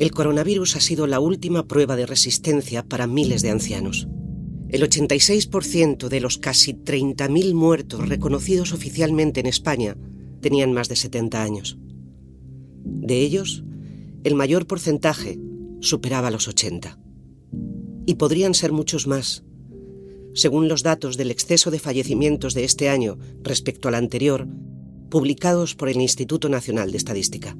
El coronavirus ha sido la última prueba de resistencia para miles de ancianos. El 86% de los casi 30.000 muertos reconocidos oficialmente en España tenían más de 70 años. De ellos, el mayor porcentaje superaba los 80. Y podrían ser muchos más. Según los datos del exceso de fallecimientos de este año respecto al anterior, publicados por el Instituto Nacional de Estadística.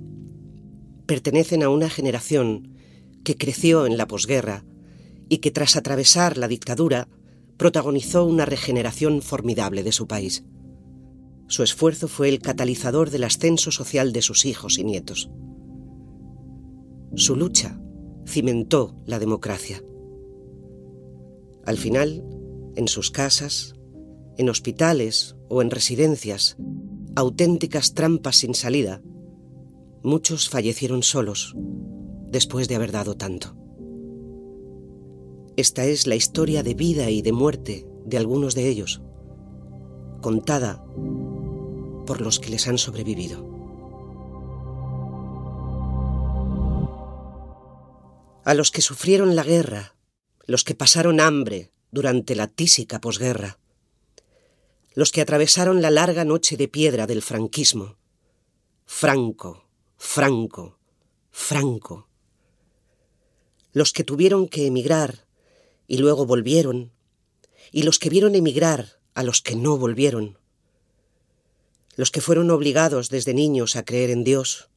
Pertenecen a una generación que creció en la posguerra y que tras atravesar la dictadura protagonizó una regeneración formidable de su país. Su esfuerzo fue el catalizador del ascenso social de sus hijos y nietos. Su lucha cimentó la democracia. Al final, en sus casas, en hospitales o en residencias, auténticas trampas sin salida, muchos fallecieron solos después de haber dado tanto. Esta es la historia de vida y de muerte de algunos de ellos, contada por los que les han sobrevivido. A los que sufrieron la guerra, los que pasaron hambre durante la tísica posguerra, los que atravesaron la larga noche de piedra del franquismo. Franco, Franco, Franco. Los que tuvieron que emigrar y luego volvieron, y los que vieron emigrar a los que no volvieron, los que fueron obligados desde niños a creer en Dios,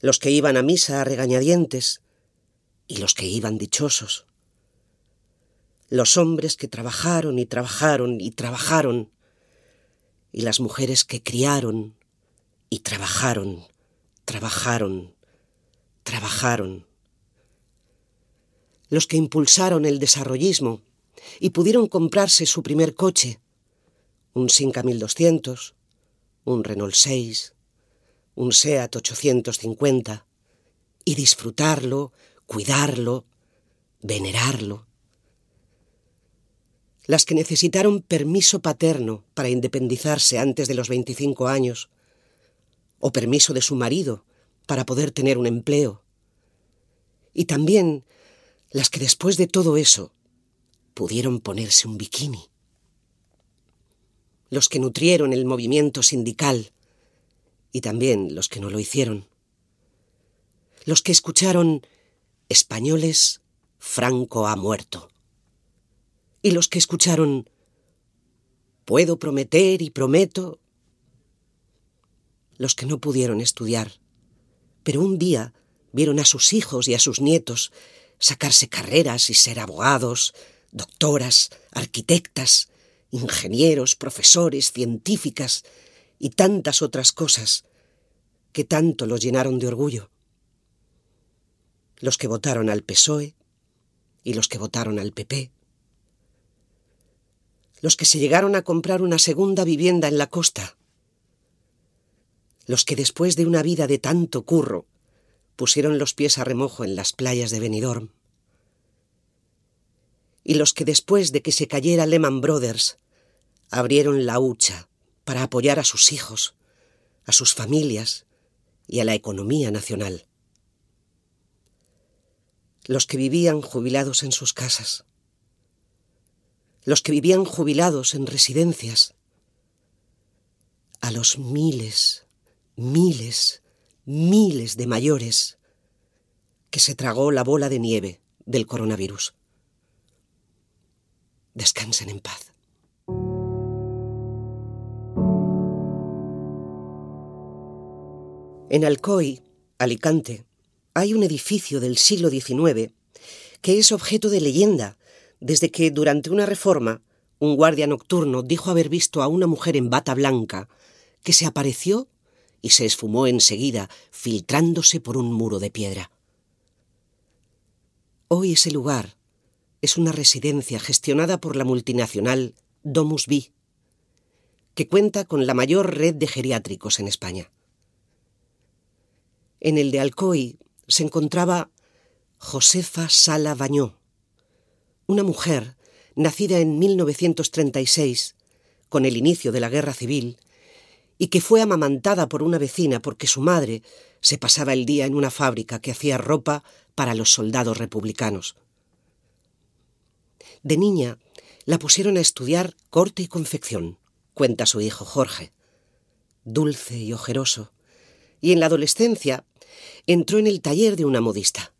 los que iban a misa a regañadientes y los que iban dichosos. Los hombres que trabajaron y trabajaron y trabajaron, y las mujeres que criaron y trabajaron, trabajaron, trabajaron. Los que impulsaron el desarrollismo y pudieron comprarse su primer coche, un Sinca 1200, un Renault 6, un Seat 850, y disfrutarlo, cuidarlo, venerarlo las que necesitaron permiso paterno para independizarse antes de los 25 años, o permiso de su marido para poder tener un empleo, y también las que después de todo eso pudieron ponerse un bikini, los que nutrieron el movimiento sindical y también los que no lo hicieron, los que escucharon españoles, Franco ha muerto. Y los que escucharon Puedo prometer y prometo, los que no pudieron estudiar, pero un día vieron a sus hijos y a sus nietos sacarse carreras y ser abogados, doctoras, arquitectas, ingenieros, profesores, científicas y tantas otras cosas que tanto los llenaron de orgullo. Los que votaron al PSOE y los que votaron al PP, los que se llegaron a comprar una segunda vivienda en la costa, los que después de una vida de tanto curro pusieron los pies a remojo en las playas de Benidorm, y los que después de que se cayera Lehman Brothers abrieron la hucha para apoyar a sus hijos, a sus familias y a la economía nacional. Los que vivían jubilados en sus casas, los que vivían jubilados en residencias, a los miles, miles, miles de mayores que se tragó la bola de nieve del coronavirus. Descansen en paz. En Alcoy, Alicante, hay un edificio del siglo XIX que es objeto de leyenda desde que durante una reforma un guardia nocturno dijo haber visto a una mujer en bata blanca que se apareció y se esfumó enseguida, filtrándose por un muro de piedra. Hoy ese lugar es una residencia gestionada por la multinacional Domus Vi, que cuenta con la mayor red de geriátricos en España. En el de Alcoy se encontraba Josefa Sala Bañó, una mujer nacida en 1936, con el inicio de la guerra civil, y que fue amamantada por una vecina porque su madre se pasaba el día en una fábrica que hacía ropa para los soldados republicanos. De niña la pusieron a estudiar corte y confección, cuenta su hijo Jorge. Dulce y ojeroso. Y en la adolescencia entró en el taller de una modista.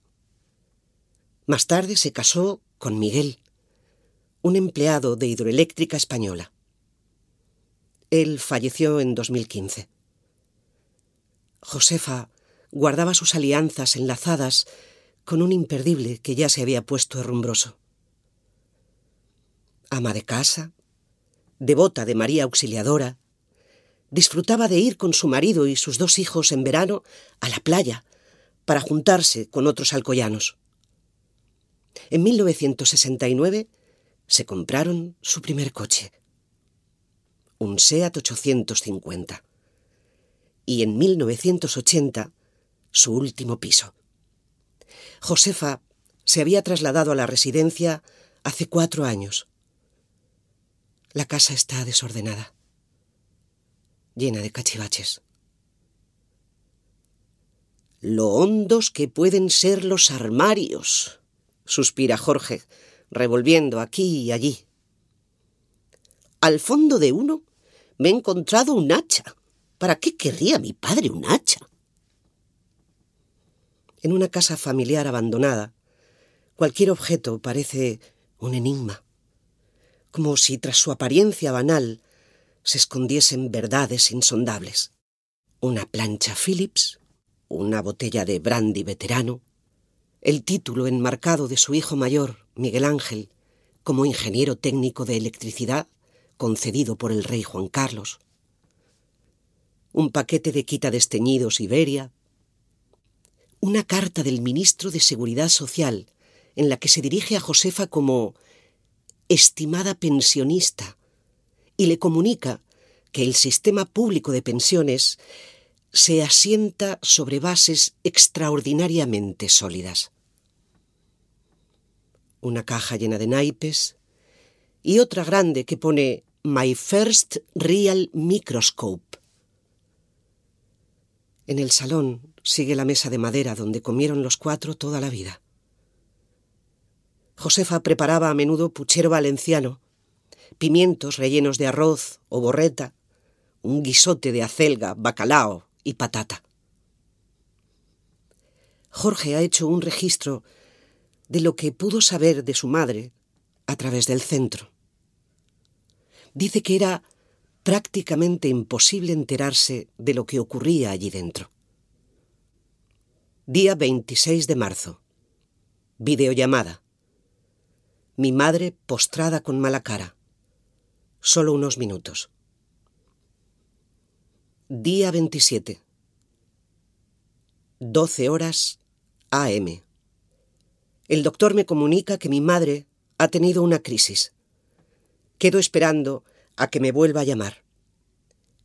Más tarde se casó con Miguel, un empleado de hidroeléctrica española. Él falleció en 2015. Josefa guardaba sus alianzas enlazadas con un imperdible que ya se había puesto herrumbroso. Ama de casa, devota de María Auxiliadora, disfrutaba de ir con su marido y sus dos hijos en verano a la playa para juntarse con otros alcoyanos. En 1969 se compraron su primer coche, un SEAT 850, y en 1980 su último piso. Josefa se había trasladado a la residencia hace cuatro años. La casa está desordenada, llena de cachivaches. Lo hondos que pueden ser los armarios, suspira Jorge, revolviendo aquí y allí. Al fondo de uno me he encontrado un hacha. ¿Para qué querría mi padre un hacha? En una casa familiar abandonada, cualquier objeto parece un enigma, como si tras su apariencia banal se escondiesen verdades insondables. Una plancha Phillips, una botella de brandy veterano, el título enmarcado de su hijo mayor, Miguel Ángel, como ingeniero técnico de electricidad concedido por el rey Juan Carlos, un paquete de quita desteñidos Iberia, una carta del ministro de Seguridad Social en la que se dirige a Josefa como estimada pensionista y le comunica que el sistema público de pensiones se asienta sobre bases extraordinariamente sólidas. Una caja llena de naipes y otra grande que pone My First Real Microscope. En el salón sigue la mesa de madera donde comieron los cuatro toda la vida. Josefa preparaba a menudo puchero valenciano, pimientos rellenos de arroz o borreta, un guisote de acelga, bacalao y patata. Jorge ha hecho un registro de lo que pudo saber de su madre a través del centro. Dice que era prácticamente imposible enterarse de lo que ocurría allí dentro. Día 26 de marzo. Videollamada. Mi madre postrada con mala cara. Solo unos minutos. Día 27. 12 horas AM. El doctor me comunica que mi madre ha tenido una crisis. Quedo esperando a que me vuelva a llamar.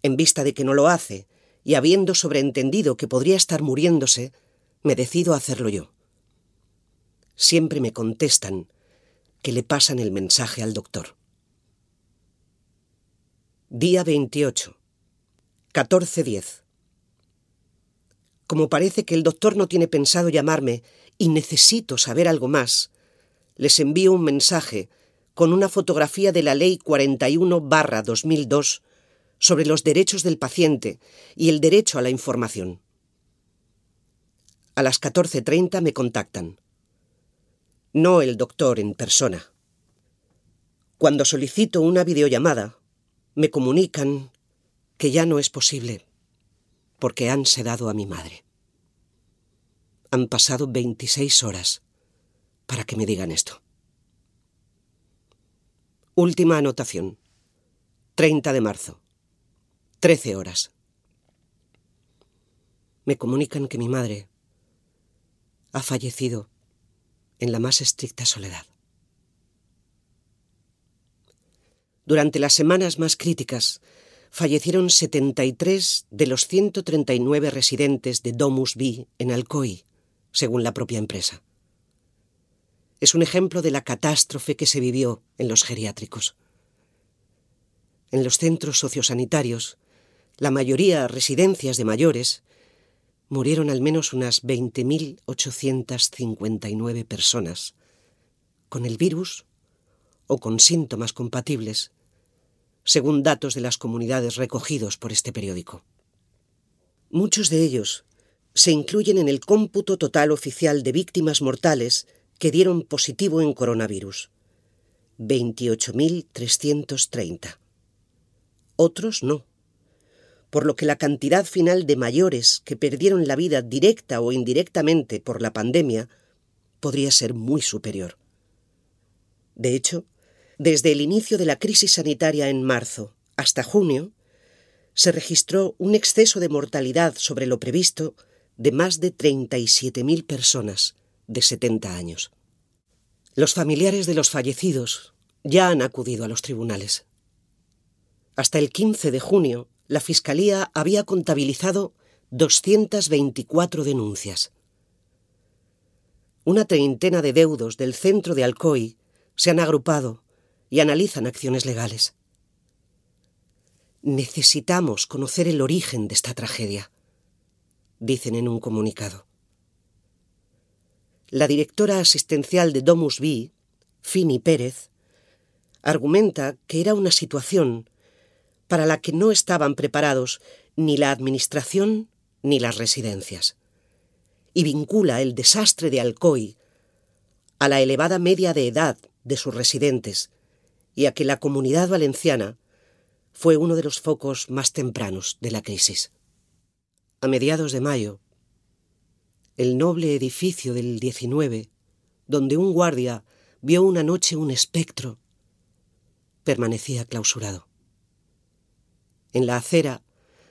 En vista de que no lo hace, y habiendo sobreentendido que podría estar muriéndose, me decido a hacerlo yo. Siempre me contestan que le pasan el mensaje al doctor. Día 28. 14.10. Como parece que el doctor no tiene pensado llamarme y necesito saber algo más, les envío un mensaje con una fotografía de la Ley 41-2002 sobre los derechos del paciente y el derecho a la información. A las 14.30 me contactan. No el doctor en persona. Cuando solicito una videollamada, me comunican que ya no es posible, porque han sedado a mi madre. Han pasado 26 horas para que me digan esto. Última anotación. 30 de marzo. 13 horas. Me comunican que mi madre ha fallecido en la más estricta soledad. Durante las semanas más críticas, fallecieron 73 de los 139 residentes de Domus B en Alcoy, según la propia empresa. Es un ejemplo de la catástrofe que se vivió en los geriátricos. En los centros sociosanitarios, la mayoría residencias de mayores, murieron al menos unas 20.859 personas, con el virus o con síntomas compatibles, según datos de las comunidades recogidos por este periódico. Muchos de ellos se incluyen en el cómputo total oficial de víctimas mortales que dieron positivo en coronavirus. 28.330. Otros no. Por lo que la cantidad final de mayores que perdieron la vida directa o indirectamente por la pandemia podría ser muy superior. De hecho, desde el inicio de la crisis sanitaria en marzo hasta junio, se registró un exceso de mortalidad sobre lo previsto de más de 37.000 personas de 70 años. Los familiares de los fallecidos ya han acudido a los tribunales. Hasta el 15 de junio, la Fiscalía había contabilizado 224 denuncias. Una treintena de deudos del centro de Alcoy se han agrupado y analizan acciones legales. Necesitamos conocer el origen de esta tragedia, dicen en un comunicado. La directora asistencial de Domus B, Fini Pérez, argumenta que era una situación para la que no estaban preparados ni la Administración ni las residencias, y vincula el desastre de Alcoy a la elevada media de edad de sus residentes y a que la comunidad valenciana fue uno de los focos más tempranos de la crisis. A mediados de mayo, el noble edificio del 19, donde un guardia vio una noche un espectro, permanecía clausurado. En la acera,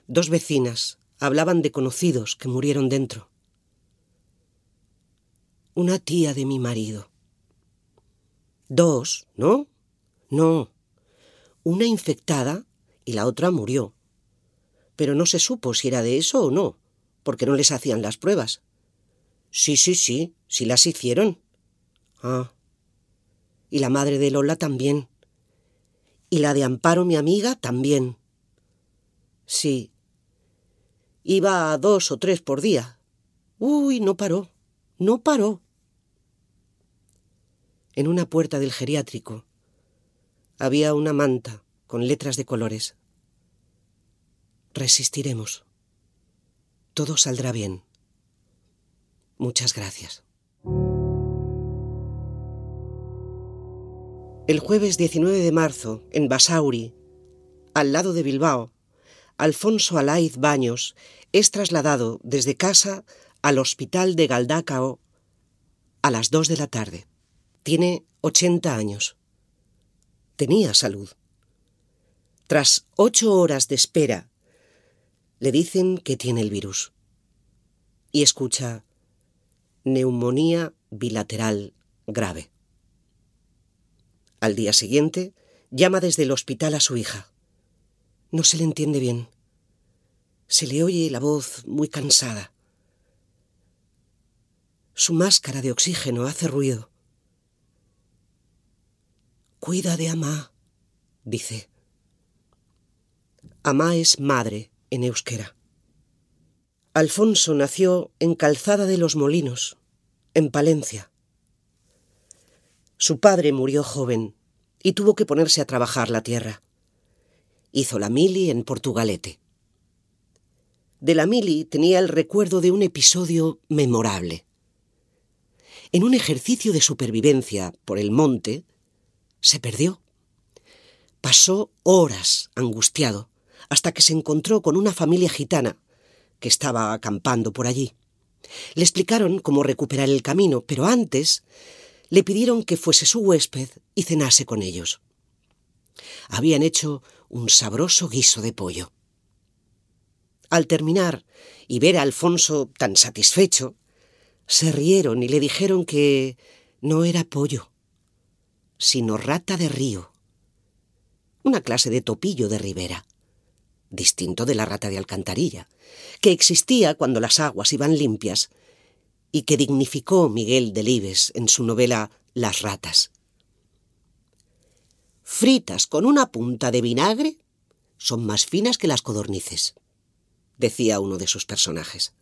dos vecinas hablaban de conocidos que murieron dentro. Una tía de mi marido. Dos, ¿no? No. Una infectada y la otra murió. Pero no se supo si era de eso o no, porque no les hacían las pruebas. Sí, sí, sí, sí las hicieron. Ah. Y la madre de Lola también. Y la de Amparo, mi amiga, también. Sí. Iba a dos o tres por día. Uy, no paró. No paró. En una puerta del geriátrico había una manta con letras de colores. Resistiremos. Todo saldrá bien. Muchas gracias. El jueves 19 de marzo, en Basauri, al lado de Bilbao, Alfonso Alaiz Baños es trasladado desde casa al hospital de Galdácao a las dos de la tarde. Tiene 80 años. Tenía salud. Tras ocho horas de espera, le dicen que tiene el virus. Y escucha neumonía bilateral grave. Al día siguiente, llama desde el hospital a su hija. No se le entiende bien. Se le oye la voz muy cansada. Su máscara de oxígeno hace ruido. Cuida de Amá, dice. Amá es madre en euskera. Alfonso nació en Calzada de los Molinos, en Palencia. Su padre murió joven y tuvo que ponerse a trabajar la tierra. Hizo la mili en Portugalete. De la mili tenía el recuerdo de un episodio memorable. En un ejercicio de supervivencia por el monte, se perdió. Pasó horas angustiado hasta que se encontró con una familia gitana que estaba acampando por allí. Le explicaron cómo recuperar el camino, pero antes le pidieron que fuese su huésped y cenase con ellos. Habían hecho un sabroso guiso de pollo. Al terminar y ver a Alfonso tan satisfecho, se rieron y le dijeron que no era pollo, sino rata de río, una clase de topillo de ribera distinto de la rata de alcantarilla, que existía cuando las aguas iban limpias y que dignificó Miguel Delibes en su novela Las ratas. Fritas con una punta de vinagre, son más finas que las codornices, decía uno de sus personajes.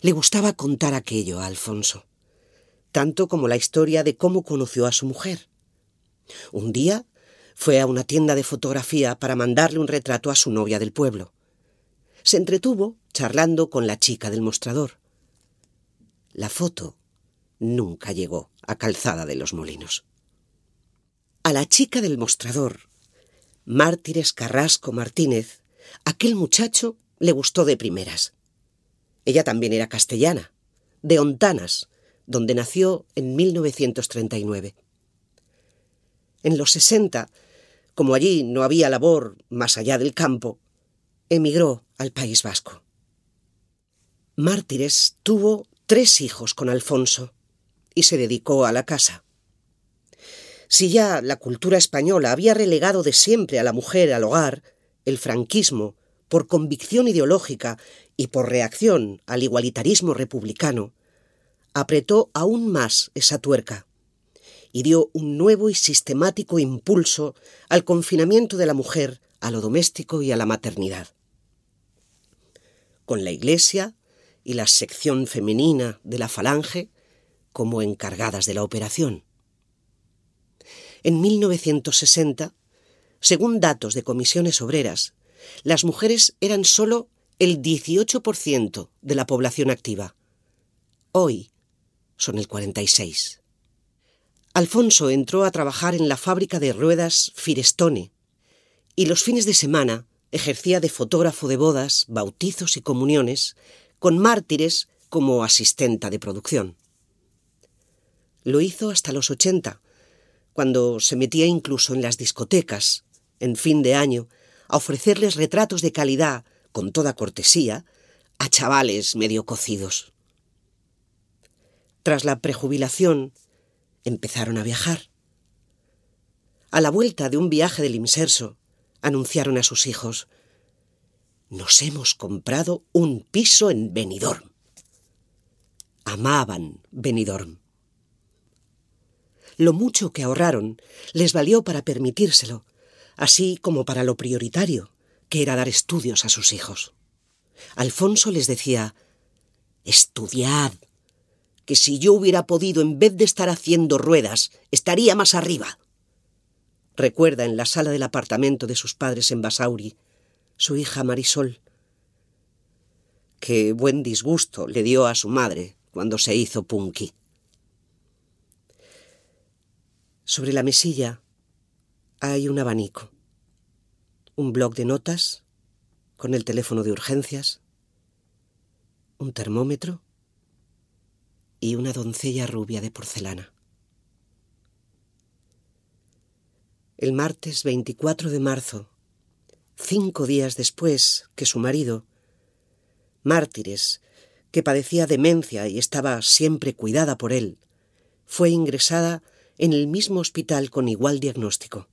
Le gustaba contar aquello a Alfonso, tanto como la historia de cómo conoció a su mujer. Un día fue a una tienda de fotografía para mandarle un retrato a su novia del pueblo. Se entretuvo charlando con la chica del mostrador. La foto nunca llegó a Calzada de los Molinos. A la chica del mostrador, Mártires Carrasco Martínez, aquel muchacho le gustó de primeras. Ella también era castellana, de Ontanas, donde nació en 1939. En los 60, como allí no había labor más allá del campo, emigró al País Vasco. Mártires tuvo tres hijos con Alfonso y se dedicó a la casa. Si ya la cultura española había relegado de siempre a la mujer al hogar, el franquismo, por convicción ideológica y por reacción al igualitarismo republicano, apretó aún más esa tuerca y dio un nuevo y sistemático impulso al confinamiento de la mujer a lo doméstico y a la maternidad. Con la Iglesia y la sección femenina de la Falange como encargadas de la operación. En 1960, según datos de comisiones obreras, las mujeres eran solo el 18% de la población activa. Hoy son el 46%. Alfonso entró a trabajar en la fábrica de ruedas Firestone y los fines de semana ejercía de fotógrafo de bodas, bautizos y comuniones, con mártires como asistenta de producción. Lo hizo hasta los 80, cuando se metía incluso en las discotecas, en fin de año, a ofrecerles retratos de calidad, con toda cortesía, a chavales medio cocidos. Tras la prejubilación, empezaron a viajar. A la vuelta de un viaje del inserso, anunciaron a sus hijos, nos hemos comprado un piso en Benidorm. Amaban Benidorm. Lo mucho que ahorraron les valió para permitírselo, así como para lo prioritario, que era dar estudios a sus hijos. Alfonso les decía, Estudiad, que si yo hubiera podido, en vez de estar haciendo ruedas, estaría más arriba. Recuerda en la sala del apartamento de sus padres en Basauri, su hija Marisol. Qué buen disgusto le dio a su madre cuando se hizo punky. Sobre la mesilla hay un abanico, un bloc de notas con el teléfono de urgencias, un termómetro y una doncella rubia de porcelana. El martes 24 de marzo, cinco días después que su marido, Mártires, que padecía demencia y estaba siempre cuidada por él, fue ingresada en el mismo hospital con igual diagnóstico.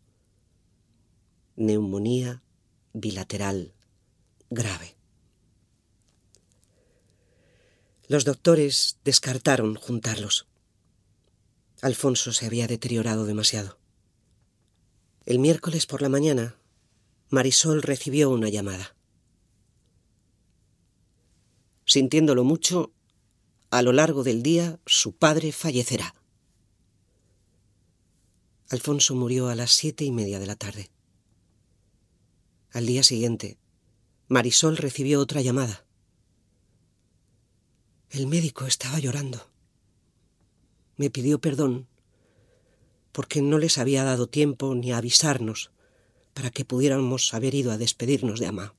Neumonía bilateral grave. Los doctores descartaron juntarlos. Alfonso se había deteriorado demasiado. El miércoles por la mañana, Marisol recibió una llamada. Sintiéndolo mucho, a lo largo del día su padre fallecerá. Alfonso murió a las siete y media de la tarde. Al día siguiente, Marisol recibió otra llamada. El médico estaba llorando. Me pidió perdón porque no les había dado tiempo ni a avisarnos para que pudiéramos haber ido a despedirnos de Amá.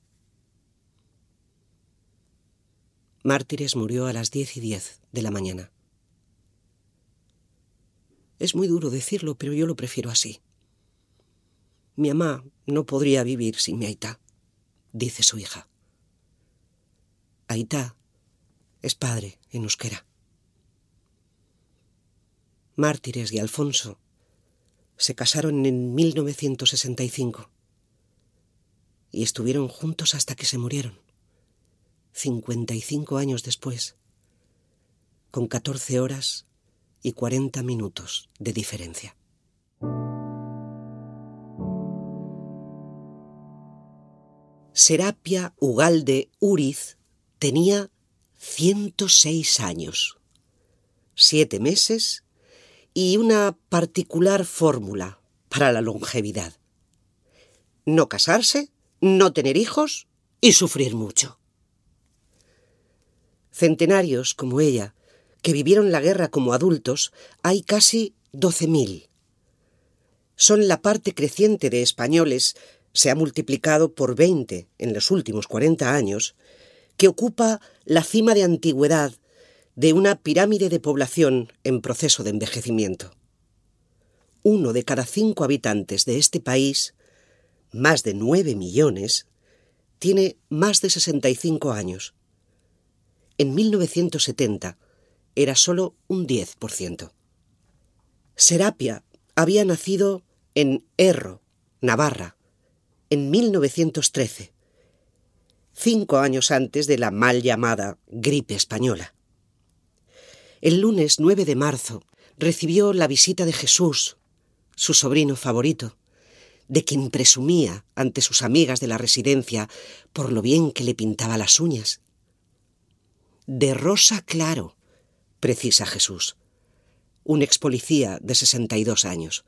Mártires murió a las diez y diez de la mañana. Es muy duro decirlo, pero yo lo prefiero así. Mi mamá no podría vivir sin mi Aitá, dice su hija. Aitá es padre en euskera. Mártires y Alfonso se casaron en 1965 y estuvieron juntos hasta que se murieron, 55 años después, con 14 horas y 40 minutos de diferencia. Serapia Ugalde Uriz tenía 106 años, siete meses y una particular fórmula para la longevidad. No casarse, no tener hijos y sufrir mucho. Centenarios como ella, que vivieron la guerra como adultos, hay casi 12.000. Son la parte creciente de españoles, se ha multiplicado por 20 en los últimos 40 años, que ocupa la cima de antigüedad de una pirámide de población en proceso de envejecimiento. Uno de cada cinco habitantes de este país, más de nueve millones, tiene más de 65 años. En 1970 era solo un 10%. Serapia había nacido en Erro, Navarra, en 1913, cinco años antes de la mal llamada gripe española. El lunes 9 de marzo recibió la visita de Jesús, su sobrino favorito, de quien presumía ante sus amigas de la residencia por lo bien que le pintaba las uñas. De rosa claro, precisa Jesús, un ex policía de sesenta y dos años.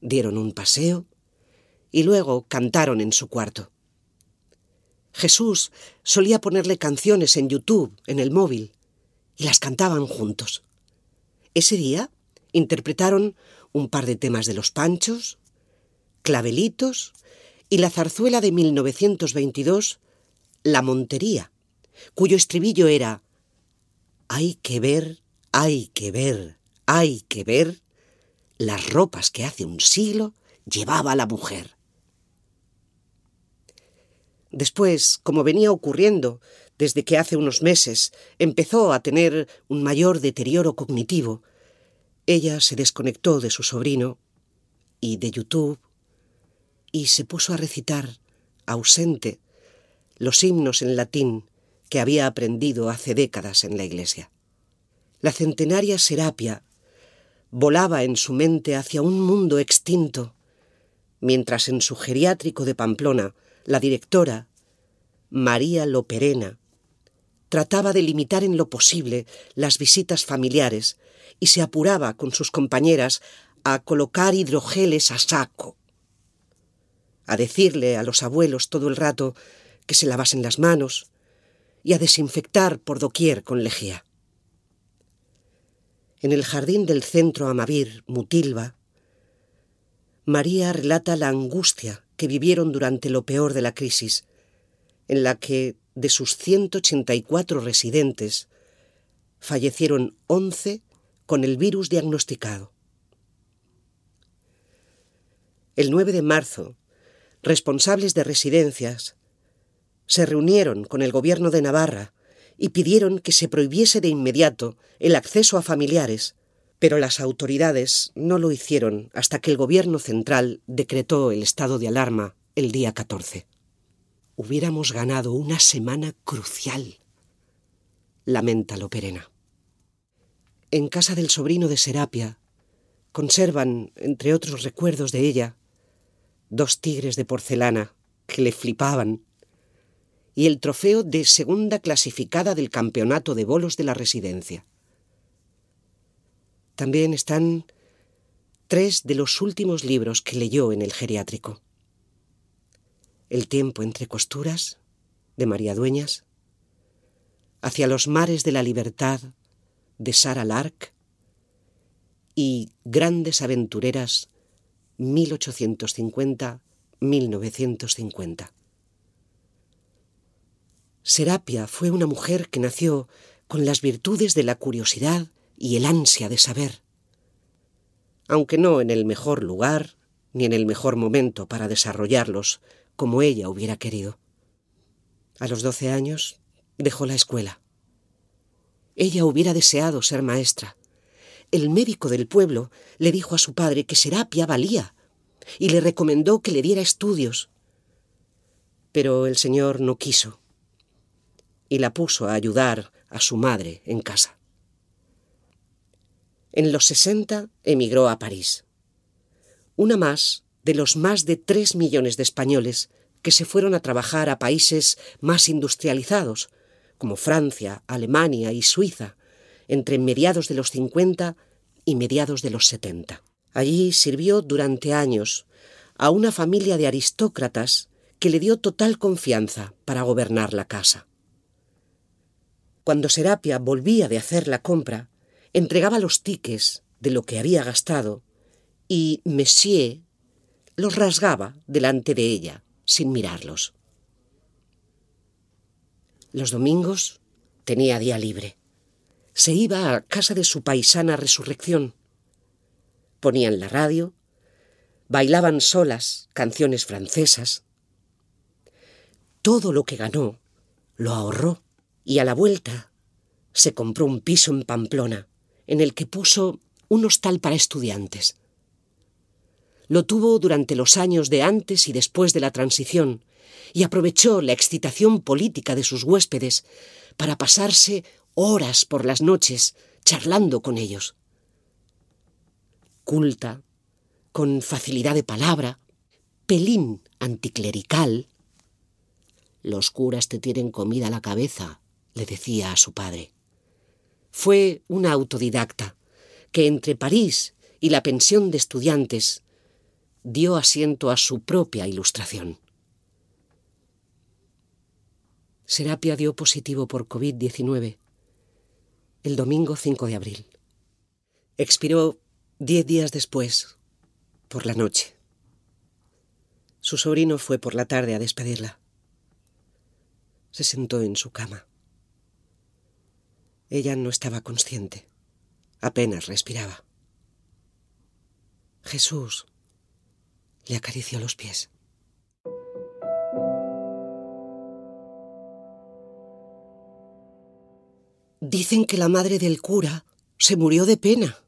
Dieron un paseo y luego cantaron en su cuarto. Jesús solía ponerle canciones en YouTube, en el móvil, y las cantaban juntos. Ese día interpretaron un par de temas de los Panchos, Clavelitos y la zarzuela de 1922, La Montería, cuyo estribillo era Hay que ver, hay que ver, hay que ver las ropas que hace un siglo llevaba la mujer. Después, como venía ocurriendo desde que hace unos meses empezó a tener un mayor deterioro cognitivo, ella se desconectó de su sobrino y de YouTube y se puso a recitar, ausente, los himnos en latín que había aprendido hace décadas en la iglesia. La centenaria Serapia volaba en su mente hacia un mundo extinto, mientras en su geriátrico de Pamplona la directora, María Loperena, trataba de limitar en lo posible las visitas familiares y se apuraba con sus compañeras a colocar hidrogeles a saco, a decirle a los abuelos todo el rato que se lavasen las manos y a desinfectar por doquier con lejía. En el jardín del centro Amavir, Mutilva, María relata la angustia que vivieron durante lo peor de la crisis, en la que de sus 184 residentes fallecieron 11 con el virus diagnosticado. El 9 de marzo, responsables de residencias se reunieron con el gobierno de Navarra y pidieron que se prohibiese de inmediato el acceso a familiares, pero las autoridades no lo hicieron hasta que el gobierno central decretó el estado de alarma el día 14. Hubiéramos ganado una semana crucial, lamenta Loperena. En casa del sobrino de Serapia conservan, entre otros recuerdos de ella, dos tigres de porcelana que le flipaban y el trofeo de segunda clasificada del campeonato de bolos de la residencia. También están tres de los últimos libros que leyó en el geriátrico. El tiempo entre costuras, de María Dueñas, Hacia los mares de la libertad, de Sara Lark, y Grandes aventureras, 1850-1950. Serapia fue una mujer que nació con las virtudes de la curiosidad y el ansia de saber, aunque no en el mejor lugar ni en el mejor momento para desarrollarlos como ella hubiera querido. A los doce años dejó la escuela. Ella hubiera deseado ser maestra. El médico del pueblo le dijo a su padre que Serapia valía y le recomendó que le diera estudios. Pero el señor no quiso y la puso a ayudar a su madre en casa. En los sesenta emigró a París. Una más de los más de tres millones de españoles que se fueron a trabajar a países más industrializados, como Francia, Alemania y Suiza, entre mediados de los 50 y mediados de los 70. Allí sirvió durante años a una familia de aristócratas que le dio total confianza para gobernar la casa. Cuando Serapia volvía de hacer la compra, entregaba los tiques de lo que había gastado y Messier los rasgaba delante de ella, sin mirarlos. Los domingos tenía día libre. Se iba a casa de su paisana Resurrección. Ponían la radio, bailaban solas canciones francesas. Todo lo que ganó lo ahorró y a la vuelta se compró un piso en Pamplona en el que puso un hostal para estudiantes. Lo tuvo durante los años de antes y después de la transición y aprovechó la excitación política de sus huéspedes para pasarse horas por las noches charlando con ellos. Culta, con facilidad de palabra, pelín anticlerical. Los curas te tienen comida a la cabeza, le decía a su padre. Fue una autodidacta que entre París y la pensión de estudiantes dio asiento a su propia ilustración. Serapia dio positivo por COVID-19 el domingo 5 de abril. Expiró diez días después, por la noche. Su sobrino fue por la tarde a despedirla. Se sentó en su cama. Ella no estaba consciente. Apenas respiraba. Jesús le acarició los pies. Dicen que la madre del cura se murió de pena,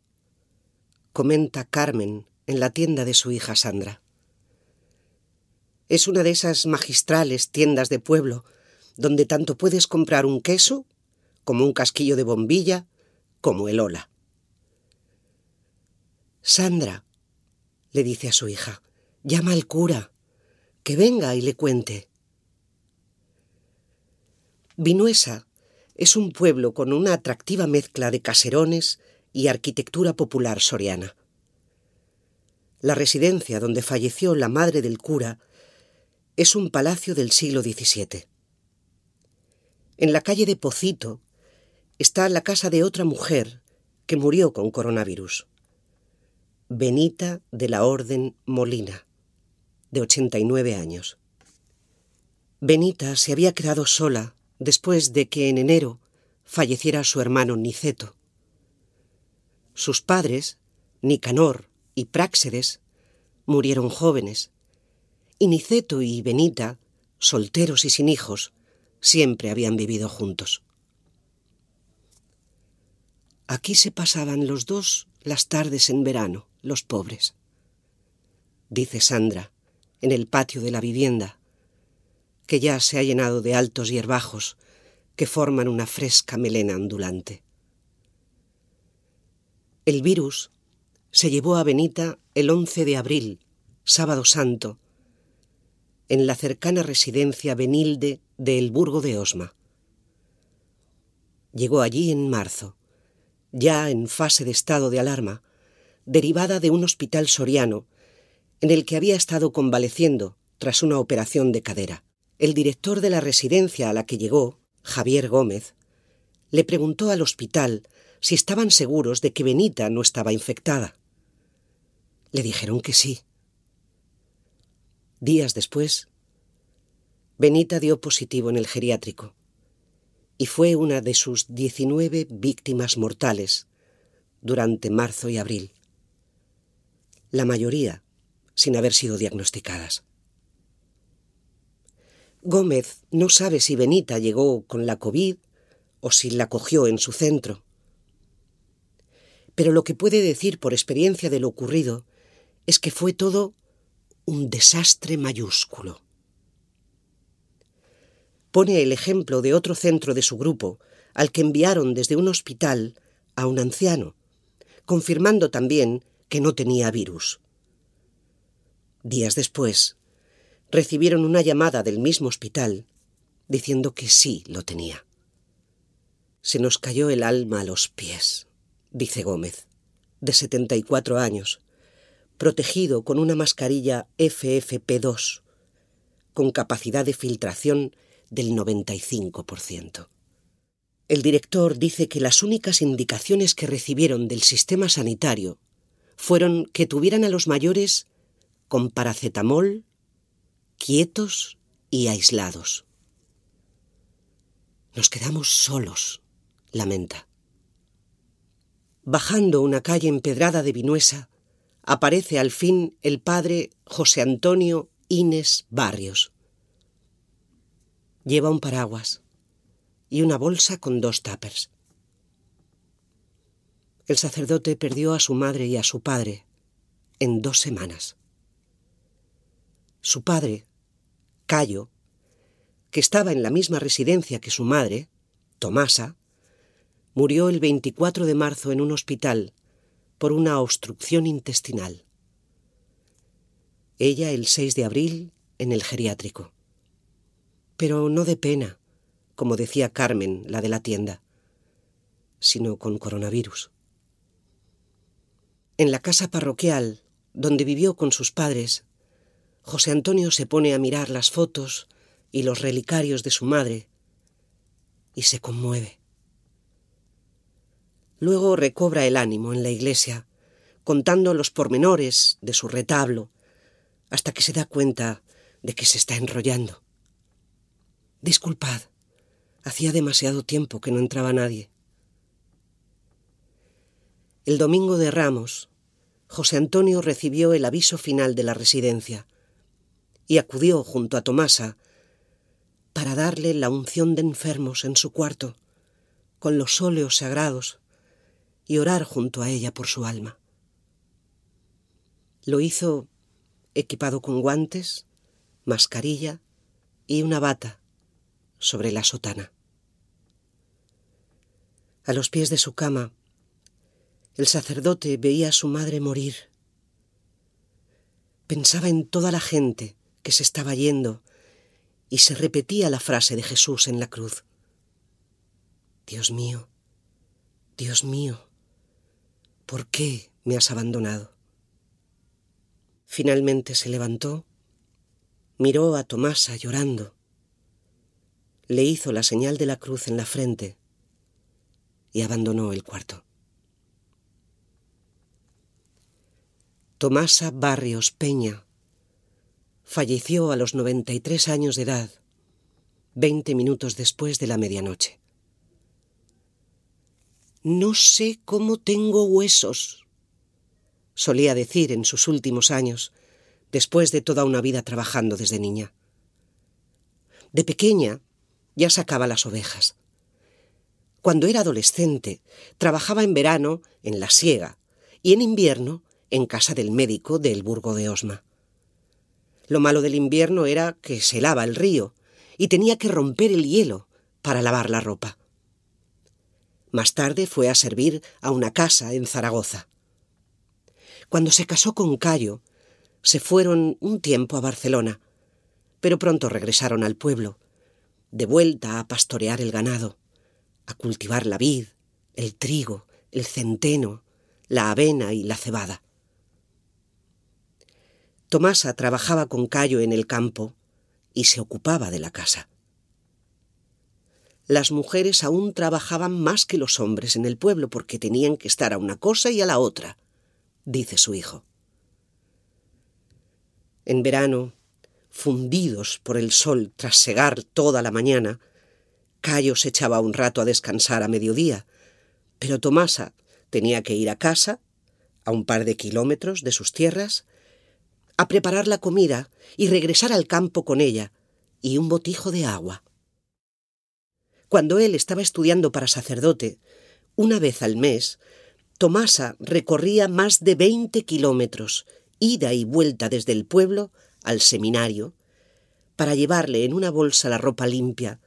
comenta Carmen en la tienda de su hija Sandra. Es una de esas magistrales tiendas de pueblo donde tanto puedes comprar un queso como un casquillo de bombilla, como el ola. Sandra, le dice a su hija, llama al cura, que venga y le cuente. Vinuesa es un pueblo con una atractiva mezcla de caserones y arquitectura popular soriana. La residencia donde falleció la madre del cura es un palacio del siglo XVII. En la calle de Pocito está la casa de otra mujer que murió con coronavirus. Benita de la Orden Molina, de 89 años. Benita se había quedado sola después de que en enero falleciera su hermano Niceto. Sus padres, Nicanor y Práxedes, murieron jóvenes, y Niceto y Benita, solteros y sin hijos, siempre habían vivido juntos. Aquí se pasaban los dos las tardes en verano, los pobres. Dice Sandra, en el patio de la vivienda, que ya se ha llenado de altos hierbajos que forman una fresca melena ondulante. El virus se llevó a Benita el 11 de abril, sábado santo, en la cercana residencia Benilde de El Burgo de Osma. Llegó allí en marzo ya en fase de estado de alarma, derivada de un hospital soriano en el que había estado convaleciendo tras una operación de cadera. El director de la residencia a la que llegó, Javier Gómez, le preguntó al hospital si estaban seguros de que Benita no estaba infectada. Le dijeron que sí. Días después, Benita dio positivo en el geriátrico y fue una de sus 19 víctimas mortales durante marzo y abril, la mayoría sin haber sido diagnosticadas. Gómez no sabe si Benita llegó con la COVID o si la cogió en su centro. Pero lo que puede decir por experiencia de lo ocurrido es que fue todo un desastre mayúsculo pone el ejemplo de otro centro de su grupo, al que enviaron desde un hospital a un anciano, confirmando también que no tenía virus. Días después, recibieron una llamada del mismo hospital diciendo que sí lo tenía. Se nos cayó el alma a los pies, dice Gómez, de 74 años, protegido con una mascarilla FFP2, con capacidad de filtración del 95%. El director dice que las únicas indicaciones que recibieron del sistema sanitario fueron que tuvieran a los mayores con paracetamol, quietos y aislados. Nos quedamos solos, lamenta. Bajando una calle empedrada de Vinuesa, aparece al fin el padre José Antonio Inés Barrios. Lleva un paraguas y una bolsa con dos tapers. El sacerdote perdió a su madre y a su padre en dos semanas. Su padre, Cayo, que estaba en la misma residencia que su madre, Tomasa, murió el 24 de marzo en un hospital por una obstrucción intestinal. Ella el 6 de abril en el geriátrico. Pero no de pena, como decía Carmen, la de la tienda, sino con coronavirus. En la casa parroquial, donde vivió con sus padres, José Antonio se pone a mirar las fotos y los relicarios de su madre y se conmueve. Luego recobra el ánimo en la iglesia, contando los pormenores de su retablo, hasta que se da cuenta de que se está enrollando. Disculpad, hacía demasiado tiempo que no entraba nadie. El domingo de Ramos, José Antonio recibió el aviso final de la residencia y acudió junto a Tomasa para darle la unción de enfermos en su cuarto, con los óleos sagrados y orar junto a ella por su alma. Lo hizo equipado con guantes, mascarilla y una bata sobre la sotana. A los pies de su cama, el sacerdote veía a su madre morir. Pensaba en toda la gente que se estaba yendo y se repetía la frase de Jesús en la cruz. Dios mío, Dios mío, ¿Por qué me has abandonado? Finalmente se levantó, miró a Tomasa llorando, le hizo la señal de la cruz en la frente y abandonó el cuarto. Tomasa Barrios Peña falleció a los 93 años de edad, veinte minutos después de la medianoche. No sé cómo tengo huesos, solía decir en sus últimos años, después de toda una vida trabajando desde niña. De pequeña ya sacaba las ovejas. Cuando era adolescente, trabajaba en verano en la siega y en invierno en casa del médico del Burgo de Osma. Lo malo del invierno era que se lava el río y tenía que romper el hielo para lavar la ropa. Más tarde fue a servir a una casa en Zaragoza. Cuando se casó con Cayo, se fueron un tiempo a Barcelona, pero pronto regresaron al pueblo, de vuelta a pastorear el ganado, a cultivar la vid, el trigo, el centeno, la avena y la cebada. Tomasa trabajaba con Cayo en el campo y se ocupaba de la casa las mujeres aún trabajaban más que los hombres en el pueblo porque tenían que estar a una cosa y a la otra, dice su hijo. En verano, fundidos por el sol tras segar toda la mañana, Cayo se echaba un rato a descansar a mediodía, pero Tomasa tenía que ir a casa, a un par de kilómetros de sus tierras, a preparar la comida y regresar al campo con ella y un botijo de agua. Cuando él estaba estudiando para sacerdote, una vez al mes, Tomasa recorría más de veinte kilómetros, ida y vuelta desde el pueblo al seminario, para llevarle en una bolsa la ropa limpia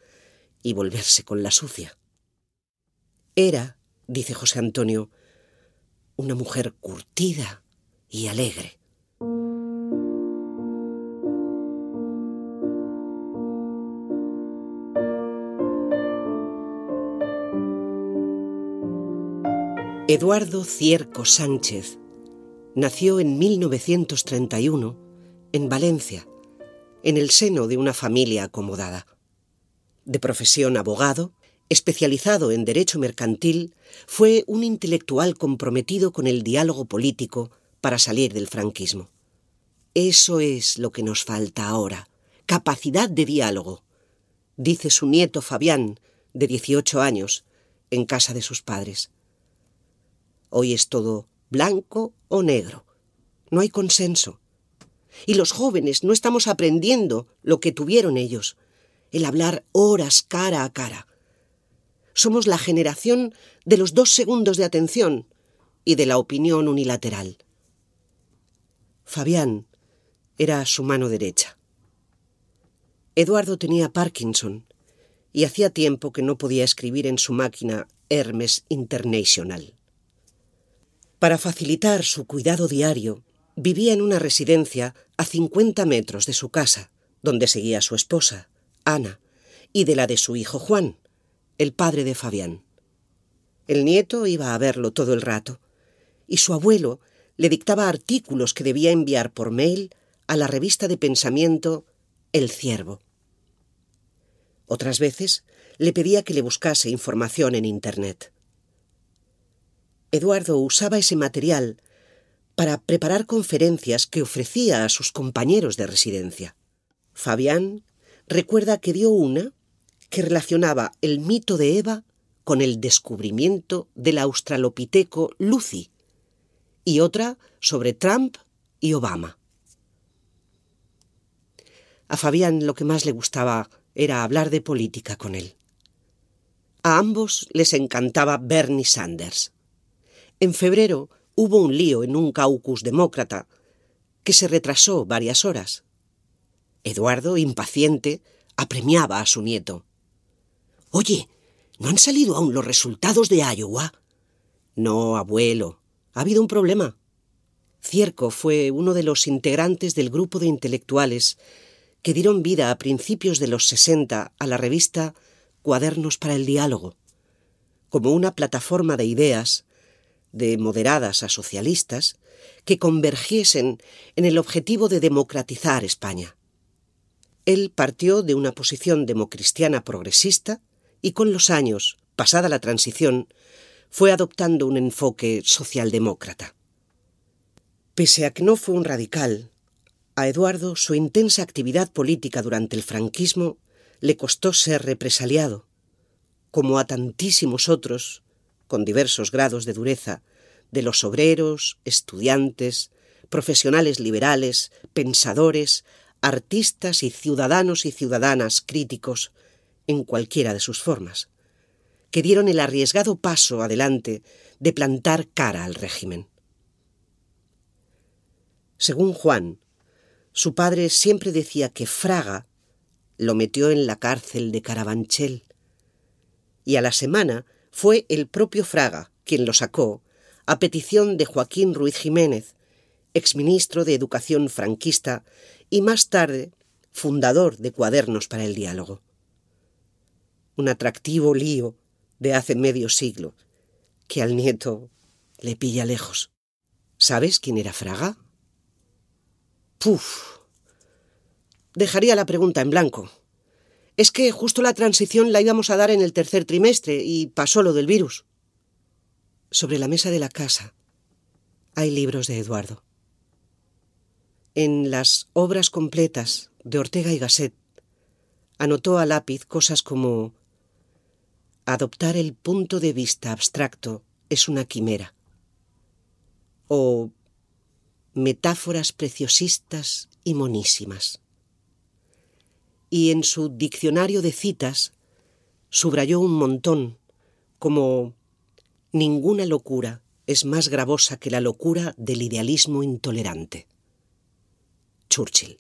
y volverse con la sucia. Era, dice José Antonio, una mujer curtida y alegre. Eduardo Cierco Sánchez nació en 1931 en Valencia, en el seno de una familia acomodada. De profesión abogado, especializado en derecho mercantil, fue un intelectual comprometido con el diálogo político para salir del franquismo. Eso es lo que nos falta ahora, capacidad de diálogo, dice su nieto Fabián, de 18 años, en casa de sus padres. Hoy es todo blanco o negro. No hay consenso. Y los jóvenes no estamos aprendiendo lo que tuvieron ellos, el hablar horas cara a cara. Somos la generación de los dos segundos de atención y de la opinión unilateral. Fabián era su mano derecha. Eduardo tenía Parkinson y hacía tiempo que no podía escribir en su máquina Hermes International. Para facilitar su cuidado diario, vivía en una residencia a 50 metros de su casa, donde seguía su esposa, Ana, y de la de su hijo Juan, el padre de Fabián. El nieto iba a verlo todo el rato, y su abuelo le dictaba artículos que debía enviar por mail a la revista de pensamiento El Ciervo. Otras veces le pedía que le buscase información en Internet. Eduardo usaba ese material para preparar conferencias que ofrecía a sus compañeros de residencia. Fabián recuerda que dio una que relacionaba el mito de Eva con el descubrimiento del australopiteco Lucy y otra sobre Trump y Obama. A Fabián lo que más le gustaba era hablar de política con él. A ambos les encantaba Bernie Sanders. En febrero hubo un lío en un caucus demócrata que se retrasó varias horas. Eduardo, impaciente, apremiaba a su nieto. Oye, ¿no han salido aún los resultados de Iowa? No, abuelo. Ha habido un problema. Cierco fue uno de los integrantes del grupo de intelectuales que dieron vida a principios de los 60 a la revista Cuadernos para el Diálogo, como una plataforma de ideas de moderadas a socialistas, que convergiesen en el objetivo de democratizar España. Él partió de una posición democristiana progresista y con los años, pasada la transición, fue adoptando un enfoque socialdemócrata. Pese a que no fue un radical, a Eduardo su intensa actividad política durante el franquismo le costó ser represaliado, como a tantísimos otros con diversos grados de dureza, de los obreros, estudiantes, profesionales liberales, pensadores, artistas y ciudadanos y ciudadanas críticos en cualquiera de sus formas, que dieron el arriesgado paso adelante de plantar cara al régimen. Según Juan, su padre siempre decía que Fraga lo metió en la cárcel de Carabanchel, y a la semana fue el propio Fraga quien lo sacó a petición de Joaquín Ruiz Jiménez, exministro de Educación franquista y más tarde fundador de Cuadernos para el Diálogo. Un atractivo lío de hace medio siglo que al nieto le pilla lejos. ¿Sabes quién era Fraga? Puf. Dejaría la pregunta en blanco. Es que justo la transición la íbamos a dar en el tercer trimestre y pasó lo del virus. Sobre la mesa de la casa hay libros de Eduardo. En las obras completas de Ortega y Gasset anotó a lápiz cosas como adoptar el punto de vista abstracto es una quimera o metáforas preciosistas y monísimas y en su diccionario de citas subrayó un montón, como ninguna locura es más gravosa que la locura del idealismo intolerante. Churchill.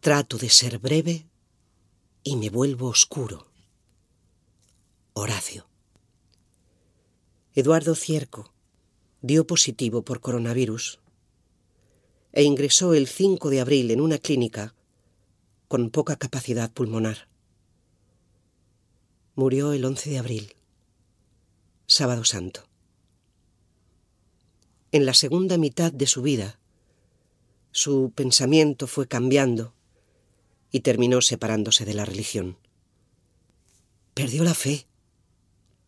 Trato de ser breve y me vuelvo oscuro. Horacio. Eduardo Cierco dio positivo por coronavirus e ingresó el 5 de abril en una clínica con poca capacidad pulmonar. Murió el 11 de abril, sábado santo. en la segunda mitad de su vida, su pensamiento fue cambiando y terminó separándose de la religión. Perdió la fe,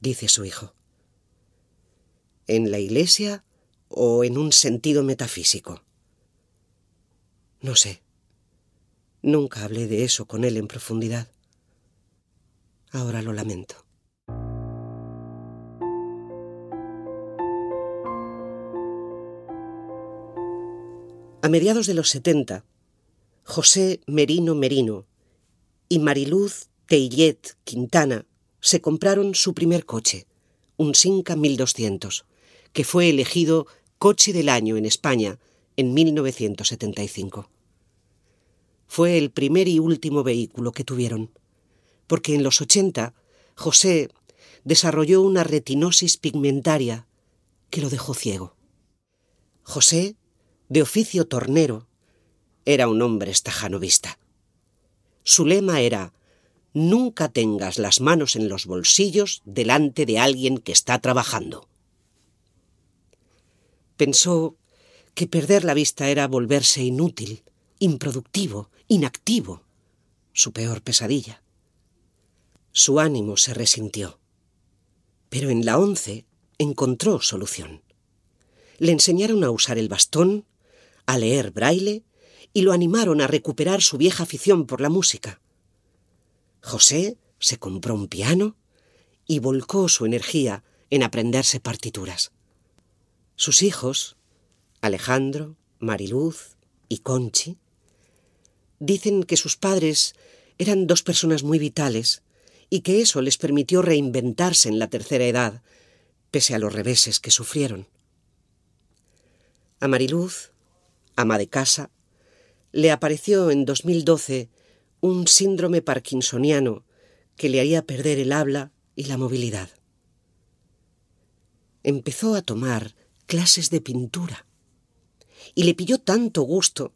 dice su hijo. ¿En la iglesia o en un sentido metafísico? No sé. Nunca hablé de eso con él en profundidad. Ahora lo lamento. A mediados de los setenta, José Merino Merino y Mariluz Teillet Quintana se compraron su primer coche, un Sinca 1200, que fue elegido coche del año en España en 1975. Fue el primer y último vehículo que tuvieron, porque en los 80 José desarrolló una retinosis pigmentaria que lo dejó ciego. José de oficio tornero, era un hombre estajanovista. Su lema era Nunca tengas las manos en los bolsillos delante de alguien que está trabajando. Pensó que perder la vista era volverse inútil, improductivo, inactivo, su peor pesadilla. Su ánimo se resintió. Pero en la once encontró solución. Le enseñaron a usar el bastón, a leer braille y lo animaron a recuperar su vieja afición por la música. José se compró un piano y volcó su energía en aprenderse partituras. Sus hijos, Alejandro, Mariluz y Conchi, dicen que sus padres eran dos personas muy vitales y que eso les permitió reinventarse en la tercera edad, pese a los reveses que sufrieron. A Mariluz ama de casa, le apareció en 2012 un síndrome parkinsoniano que le haría perder el habla y la movilidad. Empezó a tomar clases de pintura y le pilló tanto gusto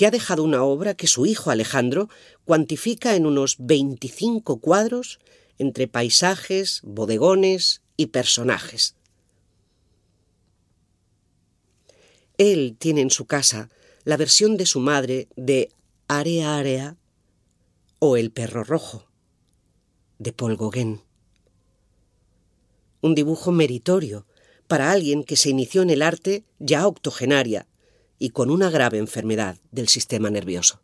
que ha dejado una obra que su hijo Alejandro cuantifica en unos 25 cuadros entre paisajes, bodegones y personajes. Él tiene en su casa la versión de su madre de Area Area o El perro rojo de Paul Gauguin. Un dibujo meritorio para alguien que se inició en el arte ya octogenaria y con una grave enfermedad del sistema nervioso.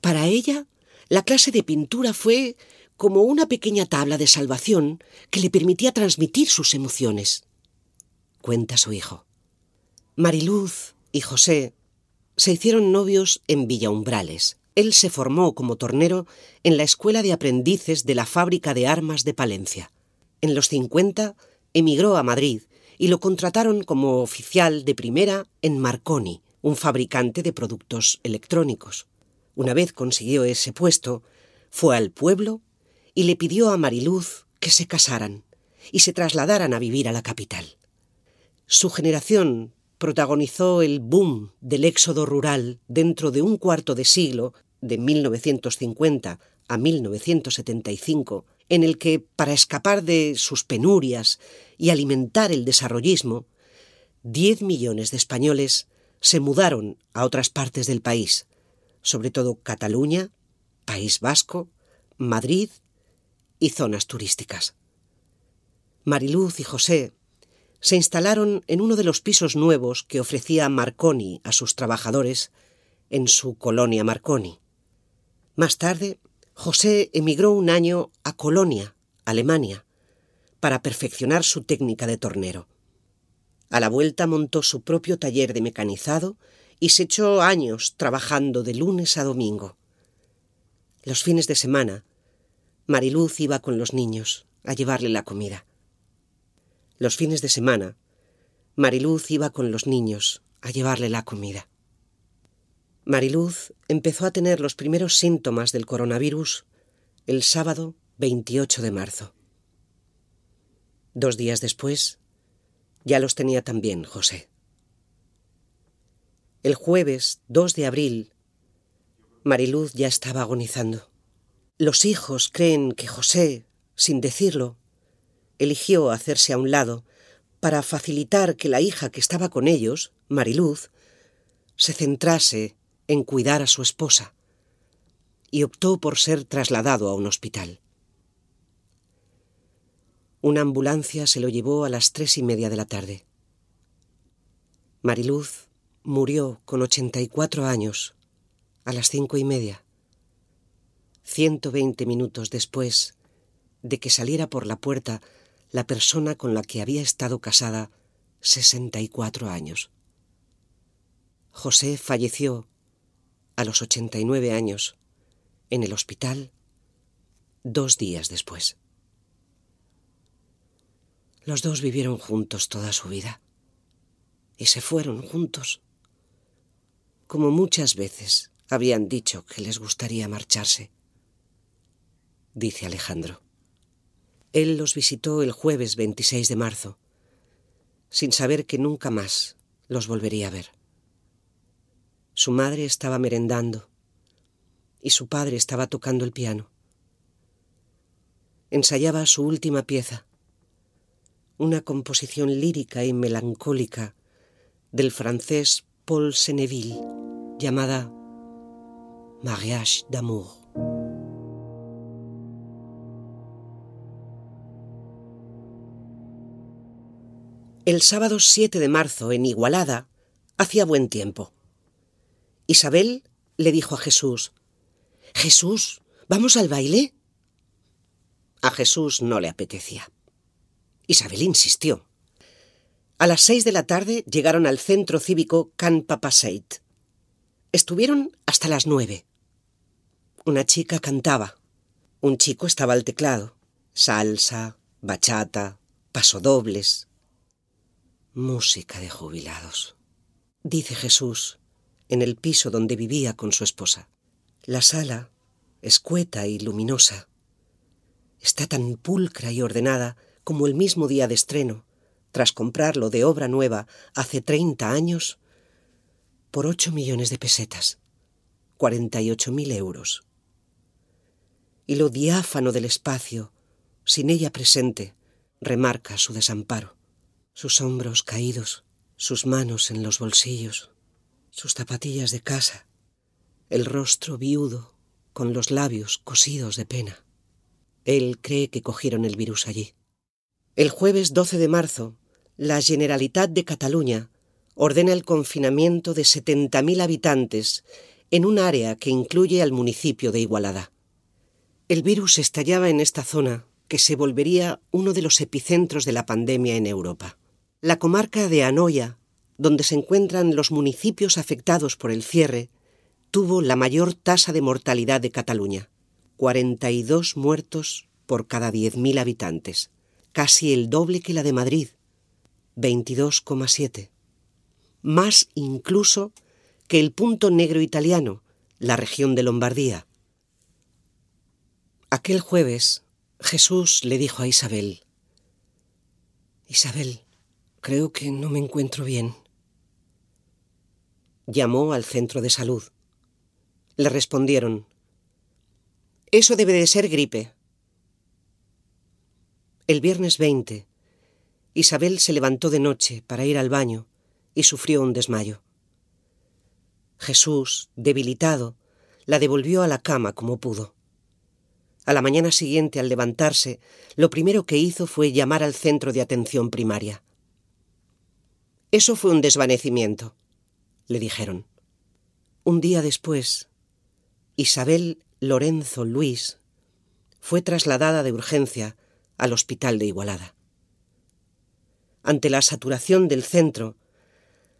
Para ella, la clase de pintura fue como una pequeña tabla de salvación que le permitía transmitir sus emociones. Cuenta su hijo. Mariluz y José se hicieron novios en Villaumbrales. Él se formó como tornero en la Escuela de Aprendices de la Fábrica de Armas de Palencia. En los 50 emigró a Madrid y lo contrataron como oficial de primera en Marconi, un fabricante de productos electrónicos. Una vez consiguió ese puesto, fue al pueblo y le pidió a Mariluz que se casaran y se trasladaran a vivir a la capital. Su generación protagonizó el boom del éxodo rural dentro de un cuarto de siglo, de 1950 a 1975, en el que, para escapar de sus penurias y alimentar el desarrollismo, 10 millones de españoles se mudaron a otras partes del país, sobre todo Cataluña, País Vasco, Madrid y zonas turísticas. Mariluz y José se instalaron en uno de los pisos nuevos que ofrecía Marconi a sus trabajadores en su colonia Marconi. Más tarde, José emigró un año a Colonia, Alemania, para perfeccionar su técnica de tornero. A la vuelta montó su propio taller de mecanizado y se echó años trabajando de lunes a domingo. Los fines de semana, Mariluz iba con los niños a llevarle la comida. Los fines de semana, Mariluz iba con los niños a llevarle la comida. Mariluz empezó a tener los primeros síntomas del coronavirus el sábado 28 de marzo. Dos días después, ya los tenía también José. El jueves 2 de abril, Mariluz ya estaba agonizando. Los hijos creen que José, sin decirlo, eligió hacerse a un lado para facilitar que la hija que estaba con ellos, Mariluz, se centrase en cuidar a su esposa, y optó por ser trasladado a un hospital. Una ambulancia se lo llevó a las tres y media de la tarde. Mariluz murió con ochenta y cuatro años a las cinco y media, ciento veinte minutos después de que saliera por la puerta la persona con la que había estado casada sesenta y cuatro años. José falleció a los ochenta y nueve años en el hospital dos días después. Los dos vivieron juntos toda su vida y se fueron juntos, como muchas veces habían dicho que les gustaría marcharse, dice Alejandro. Él los visitó el jueves 26 de marzo, sin saber que nunca más los volvería a ver. Su madre estaba merendando y su padre estaba tocando el piano. Ensayaba su última pieza, una composición lírica y melancólica del francés Paul Senneville, llamada Mariage d'amour. El sábado 7 de marzo, en Igualada, hacía buen tiempo. Isabel le dijo a Jesús, Jesús, ¿vamos al baile? A Jesús no le apetecía. Isabel insistió. A las seis de la tarde llegaron al centro cívico Can Papaseit. Estuvieron hasta las nueve. Una chica cantaba. Un chico estaba al teclado. Salsa, bachata, pasodobles. Música de jubilados. Dice Jesús, en el piso donde vivía con su esposa. La sala, escueta y luminosa, está tan pulcra y ordenada como el mismo día de estreno, tras comprarlo de obra nueva hace treinta años, por ocho millones de pesetas, cuarenta y ocho mil euros. Y lo diáfano del espacio, sin ella presente, remarca su desamparo, sus hombros caídos, sus manos en los bolsillos, sus zapatillas de casa, el rostro viudo, con los labios cosidos de pena. Él cree que cogieron el virus allí. El jueves 12 de marzo, la Generalitat de Cataluña ordena el confinamiento de 70.000 habitantes en un área que incluye al municipio de Igualada. El virus estallaba en esta zona que se volvería uno de los epicentros de la pandemia en Europa. La comarca de Anoia, donde se encuentran los municipios afectados por el cierre, tuvo la mayor tasa de mortalidad de Cataluña, 42 muertos por cada 10.000 habitantes, casi el doble que la de Madrid, 22,7. Más incluso que el punto negro italiano, la región de Lombardía. Aquel jueves Jesús le dijo a Isabel, Isabel, creo que no me encuentro bien. Llamó al centro de salud. Le respondieron, Eso debe de ser gripe. El viernes 20, Isabel se levantó de noche para ir al baño y sufrió un desmayo. Jesús, debilitado, la devolvió a la cama como pudo. A la mañana siguiente, al levantarse, lo primero que hizo fue llamar al centro de atención primaria. Eso fue un desvanecimiento, le dijeron. Un día después, Isabel Lorenzo Luis fue trasladada de urgencia al hospital de Igualada ante la saturación del centro,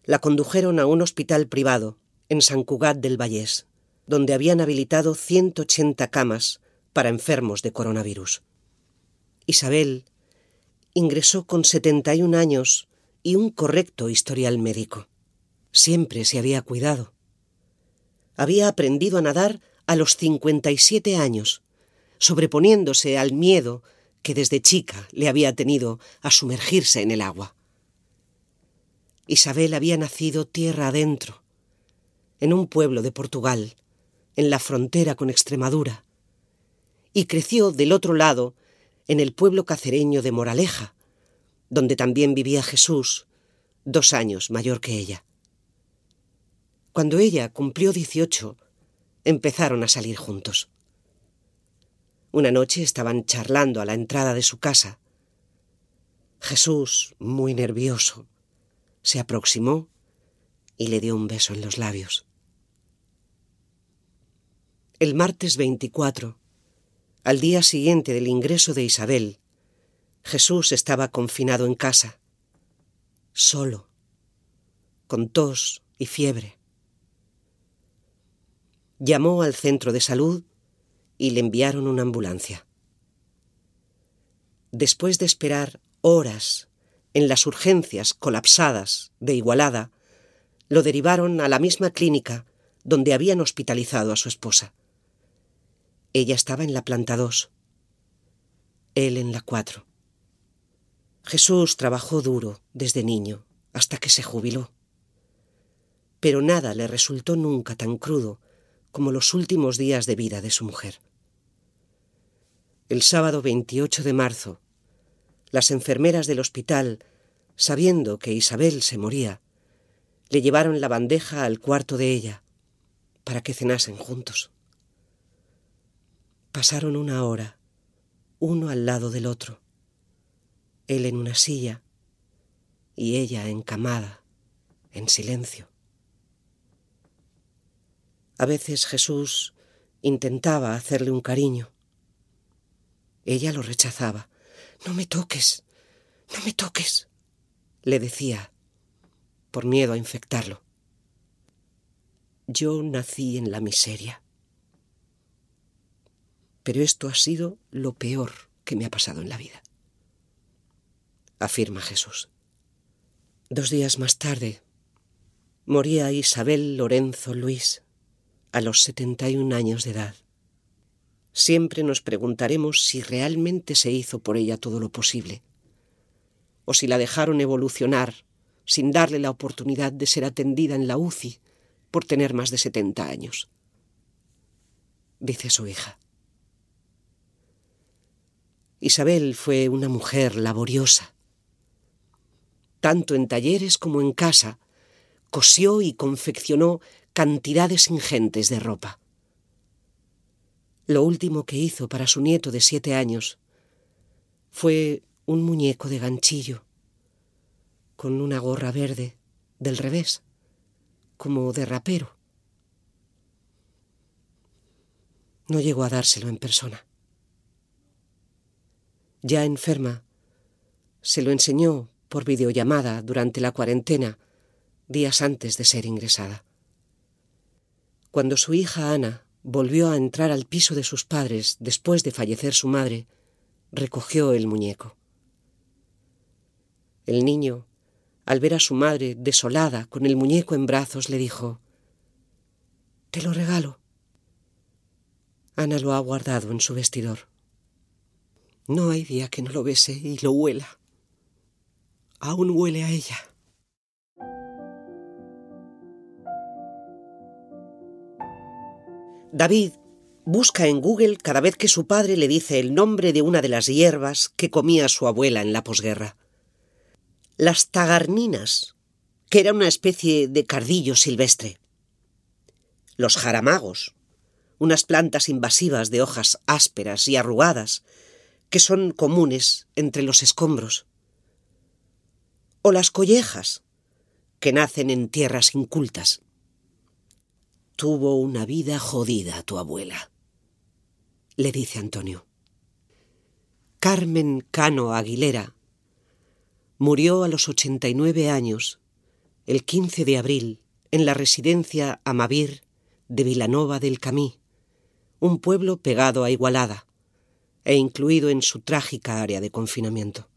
la condujeron a un hospital privado en San Cugat del Vallés, donde habían habilitado 180 camas para enfermos de coronavirus. Isabel ingresó con 71 años y un correcto historial médico. Siempre se había cuidado. Había aprendido a nadar a los 57 años, sobreponiéndose al miedo que desde chica le había tenido a sumergirse en el agua. Isabel había nacido tierra adentro, en un pueblo de Portugal, en la frontera con Extremadura, y creció del otro lado, en el pueblo cacereño de Moraleja, donde también vivía Jesús, dos años mayor que ella. Cuando ella cumplió dieciocho, empezaron a salir juntos. Una noche estaban charlando a la entrada de su casa. Jesús, muy nervioso, se aproximó y le dio un beso en los labios. El martes 24, al día siguiente del ingreso de Isabel, Jesús estaba confinado en casa, solo, con tos y fiebre. Llamó al centro de salud y le enviaron una ambulancia. Después de esperar horas en las urgencias colapsadas de Igualada, lo derivaron a la misma clínica donde habían hospitalizado a su esposa. Ella estaba en la planta 2, él en la 4. Jesús trabajó duro desde niño hasta que se jubiló. Pero nada le resultó nunca tan crudo como los últimos días de vida de su mujer. El sábado 28 de marzo, las enfermeras del hospital, sabiendo que Isabel se moría, le llevaron la bandeja al cuarto de ella para que cenasen juntos. Pasaron una hora, uno al lado del otro, él en una silla y ella encamada, en silencio. A veces Jesús intentaba hacerle un cariño. Ella lo rechazaba. No me toques, no me toques, le decía por miedo a infectarlo. Yo nací en la miseria. Pero esto ha sido lo peor que me ha pasado en la vida, afirma Jesús. Dos días más tarde, moría Isabel Lorenzo Luis, a los 71 años de edad. Siempre nos preguntaremos si realmente se hizo por ella todo lo posible, o si la dejaron evolucionar sin darle la oportunidad de ser atendida en la UCI por tener más de 70 años. Dice su hija. Isabel fue una mujer laboriosa. Tanto en talleres como en casa, cosió y confeccionó cantidades ingentes de ropa. Lo último que hizo para su nieto de siete años fue un muñeco de ganchillo con una gorra verde del revés, como de rapero. No llegó a dárselo en persona. Ya enferma, se lo enseñó por videollamada durante la cuarentena, días antes de ser ingresada. Cuando su hija Ana volvió a entrar al piso de sus padres después de fallecer su madre, recogió el muñeco. El niño al ver a su madre desolada con el muñeco en brazos, le dijo, Te lo regalo. Ana lo ha guardado en su vestidor. No hay día que no lo bese y lo huela. Aún huele a ella. David busca en Google cada vez que su padre le dice el nombre de una de las hierbas que comía su abuela en la posguerra. Las tagarninas, que era una especie de cardillo silvestre, los jaramagos, unas plantas invasivas de hojas ásperas y arrugadas que son comunes entre los escombros, o las collejas, que nacen en tierras incultas. Tuvo una vida jodida tu abuela, le dice Antonio. Carmen Cano Aguilera Murió a los 89 años, el 15 de abril, en la residencia Amavir de Vilanova del Camí, un pueblo pegado a Igualada e incluido en su trágica área de confinamiento.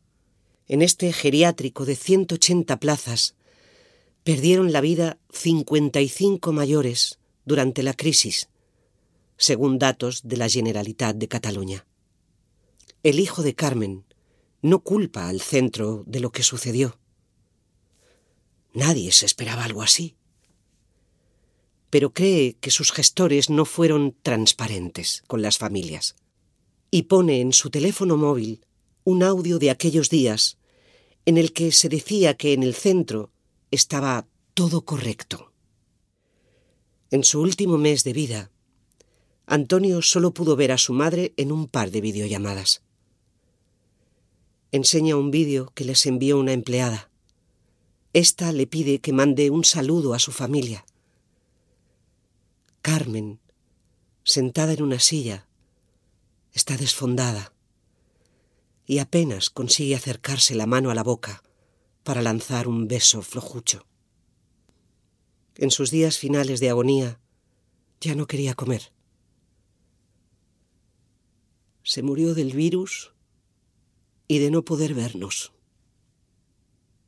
En este geriátrico de 180 plazas perdieron la vida 55 mayores durante la crisis, según datos de la Generalitat de Cataluña. El hijo de Carmen, no culpa al centro de lo que sucedió. Nadie se esperaba algo así. Pero cree que sus gestores no fueron transparentes con las familias. Y pone en su teléfono móvil un audio de aquellos días en el que se decía que en el centro estaba todo correcto. En su último mes de vida, Antonio solo pudo ver a su madre en un par de videollamadas. Enseña un vídeo que les envió una empleada. Esta le pide que mande un saludo a su familia. Carmen, sentada en una silla, está desfondada y apenas consigue acercarse la mano a la boca para lanzar un beso flojucho. En sus días finales de agonía ya no quería comer. Se murió del virus y de no poder vernos,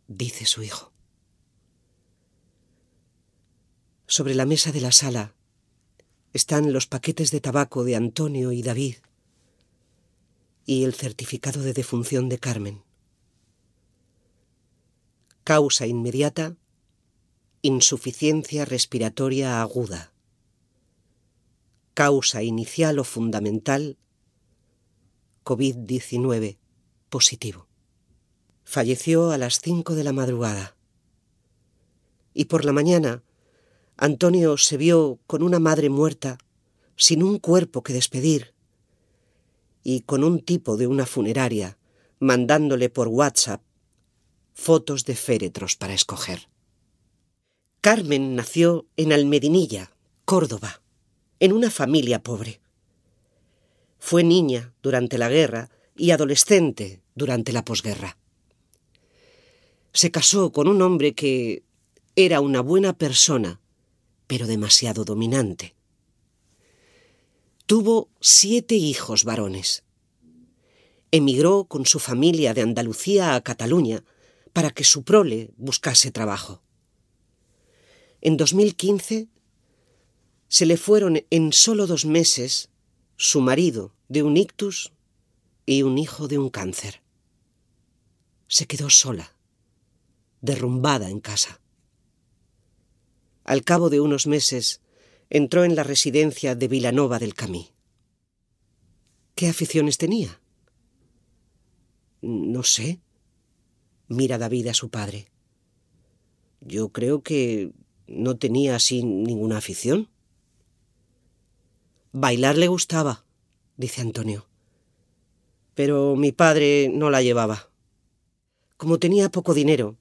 dice su hijo. Sobre la mesa de la sala están los paquetes de tabaco de Antonio y David y el certificado de defunción de Carmen. Causa inmediata, insuficiencia respiratoria aguda. Causa inicial o fundamental, COVID-19 positivo. Falleció a las cinco de la madrugada. Y por la mañana, Antonio se vio con una madre muerta, sin un cuerpo que despedir, y con un tipo de una funeraria mandándole por WhatsApp fotos de féretros para escoger. Carmen nació en Almedinilla, Córdoba, en una familia pobre. Fue niña durante la guerra y adolescente durante la posguerra. Se casó con un hombre que era una buena persona, pero demasiado dominante. Tuvo siete hijos varones. Emigró con su familia de Andalucía a Cataluña para que su prole buscase trabajo. En 2015 se le fueron en solo dos meses su marido de un ictus y un hijo de un cáncer. Se quedó sola, derrumbada en casa. Al cabo de unos meses entró en la residencia de Vilanova del Camí. ¿Qué aficiones tenía? No sé. Mira David a su padre. Yo creo que no tenía así ninguna afición. Bailar le gustaba, dice Antonio pero mi padre no la llevaba. Como tenía poco dinero,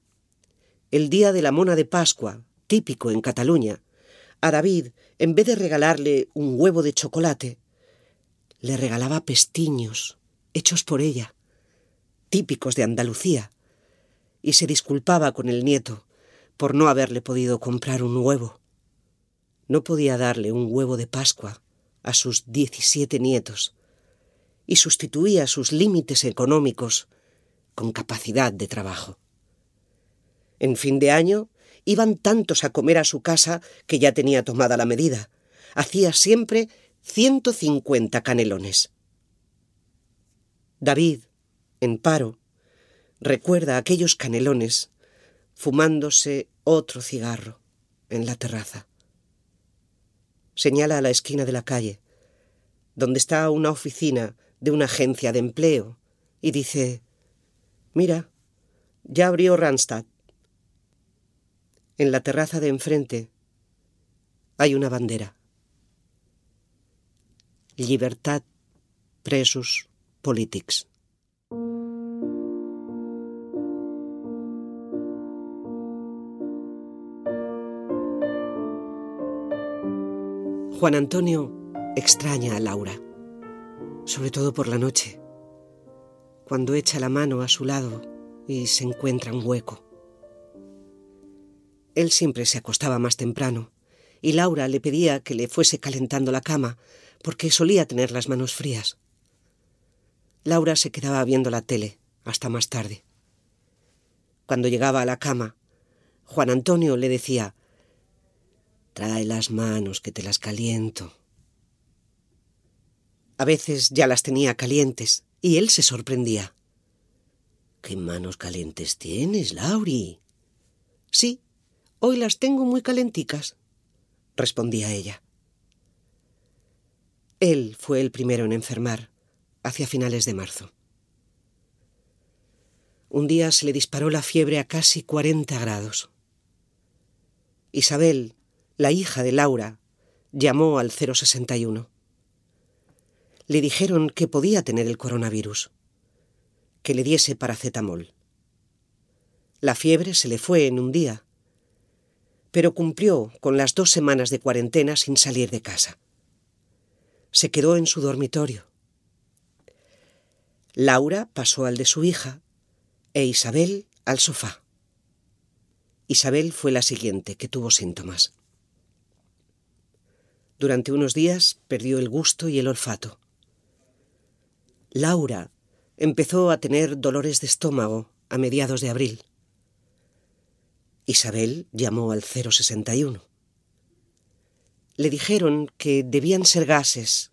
el día de la mona de Pascua, típico en Cataluña, a David, en vez de regalarle un huevo de chocolate, le regalaba pestiños, hechos por ella, típicos de Andalucía, y se disculpaba con el nieto por no haberle podido comprar un huevo. No podía darle un huevo de Pascua a sus diecisiete nietos, y sustituía sus límites económicos con capacidad de trabajo. En fin de año iban tantos a comer a su casa que ya tenía tomada la medida. Hacía siempre ciento cincuenta canelones. David, en paro, recuerda aquellos canelones fumándose otro cigarro en la terraza. Señala a la esquina de la calle, donde está una oficina de una agencia de empleo y dice, mira, ya abrió Randstad. En la terraza de enfrente hay una bandera. Libertad presos politics. Juan Antonio extraña a Laura sobre todo por la noche, cuando echa la mano a su lado y se encuentra un hueco. Él siempre se acostaba más temprano, y Laura le pedía que le fuese calentando la cama, porque solía tener las manos frías. Laura se quedaba viendo la tele hasta más tarde. Cuando llegaba a la cama, Juan Antonio le decía Trae las manos que te las caliento. A veces ya las tenía calientes y él se sorprendía. ¿Qué manos calientes tienes, Lauri? Sí, hoy las tengo muy calenticas, respondía ella. Él fue el primero en enfermar, hacia finales de marzo. Un día se le disparó la fiebre a casi cuarenta grados. Isabel, la hija de Laura, llamó al 061. Le dijeron que podía tener el coronavirus, que le diese paracetamol. La fiebre se le fue en un día, pero cumplió con las dos semanas de cuarentena sin salir de casa. Se quedó en su dormitorio. Laura pasó al de su hija e Isabel al sofá. Isabel fue la siguiente que tuvo síntomas. Durante unos días perdió el gusto y el olfato. Laura empezó a tener dolores de estómago a mediados de abril. Isabel llamó al 061. Le dijeron que debían ser gases.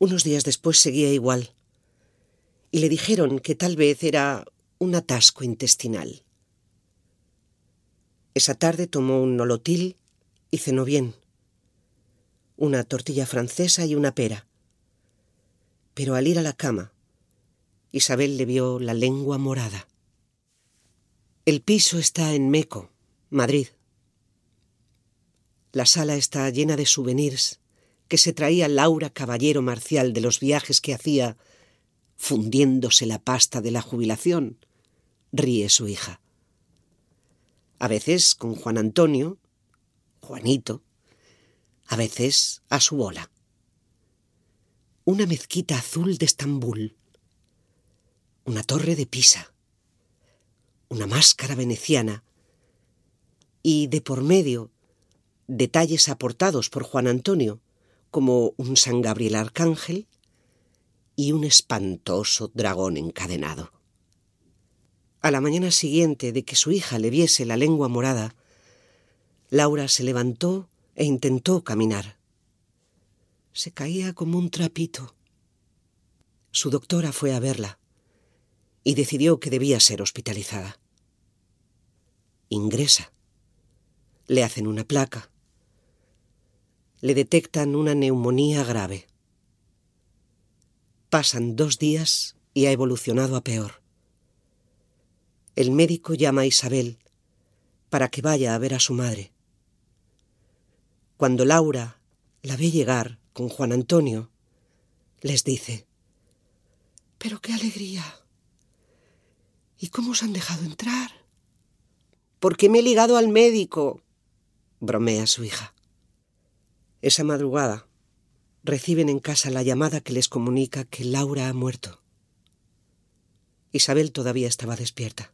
Unos días después seguía igual y le dijeron que tal vez era un atasco intestinal. Esa tarde tomó un nolotil y cenó bien. Una tortilla francesa y una pera. Pero al ir a la cama, Isabel le vio la lengua morada. El piso está en Meco, Madrid. La sala está llena de souvenirs que se traía Laura Caballero Marcial de los viajes que hacía fundiéndose la pasta de la jubilación, ríe su hija. A veces con Juan Antonio, Juanito, a veces a su bola. Una mezquita azul de Estambul, una torre de Pisa, una máscara veneciana y de por medio detalles aportados por Juan Antonio, como un San Gabriel Arcángel, y un espantoso dragón encadenado. A la mañana siguiente de que su hija le viese la lengua morada, Laura se levantó e intentó caminar. Se caía como un trapito. Su doctora fue a verla y decidió que debía ser hospitalizada. Ingresa. Le hacen una placa. Le detectan una neumonía grave. Pasan dos días y ha evolucionado a peor. El médico llama a Isabel para que vaya a ver a su madre. Cuando Laura la ve llegar con Juan Antonio, les dice, Pero qué alegría. ¿Y cómo os han dejado entrar? Porque me he ligado al médico, bromea su hija. Esa madrugada, reciben en casa la llamada que les comunica que Laura ha muerto. Isabel todavía estaba despierta.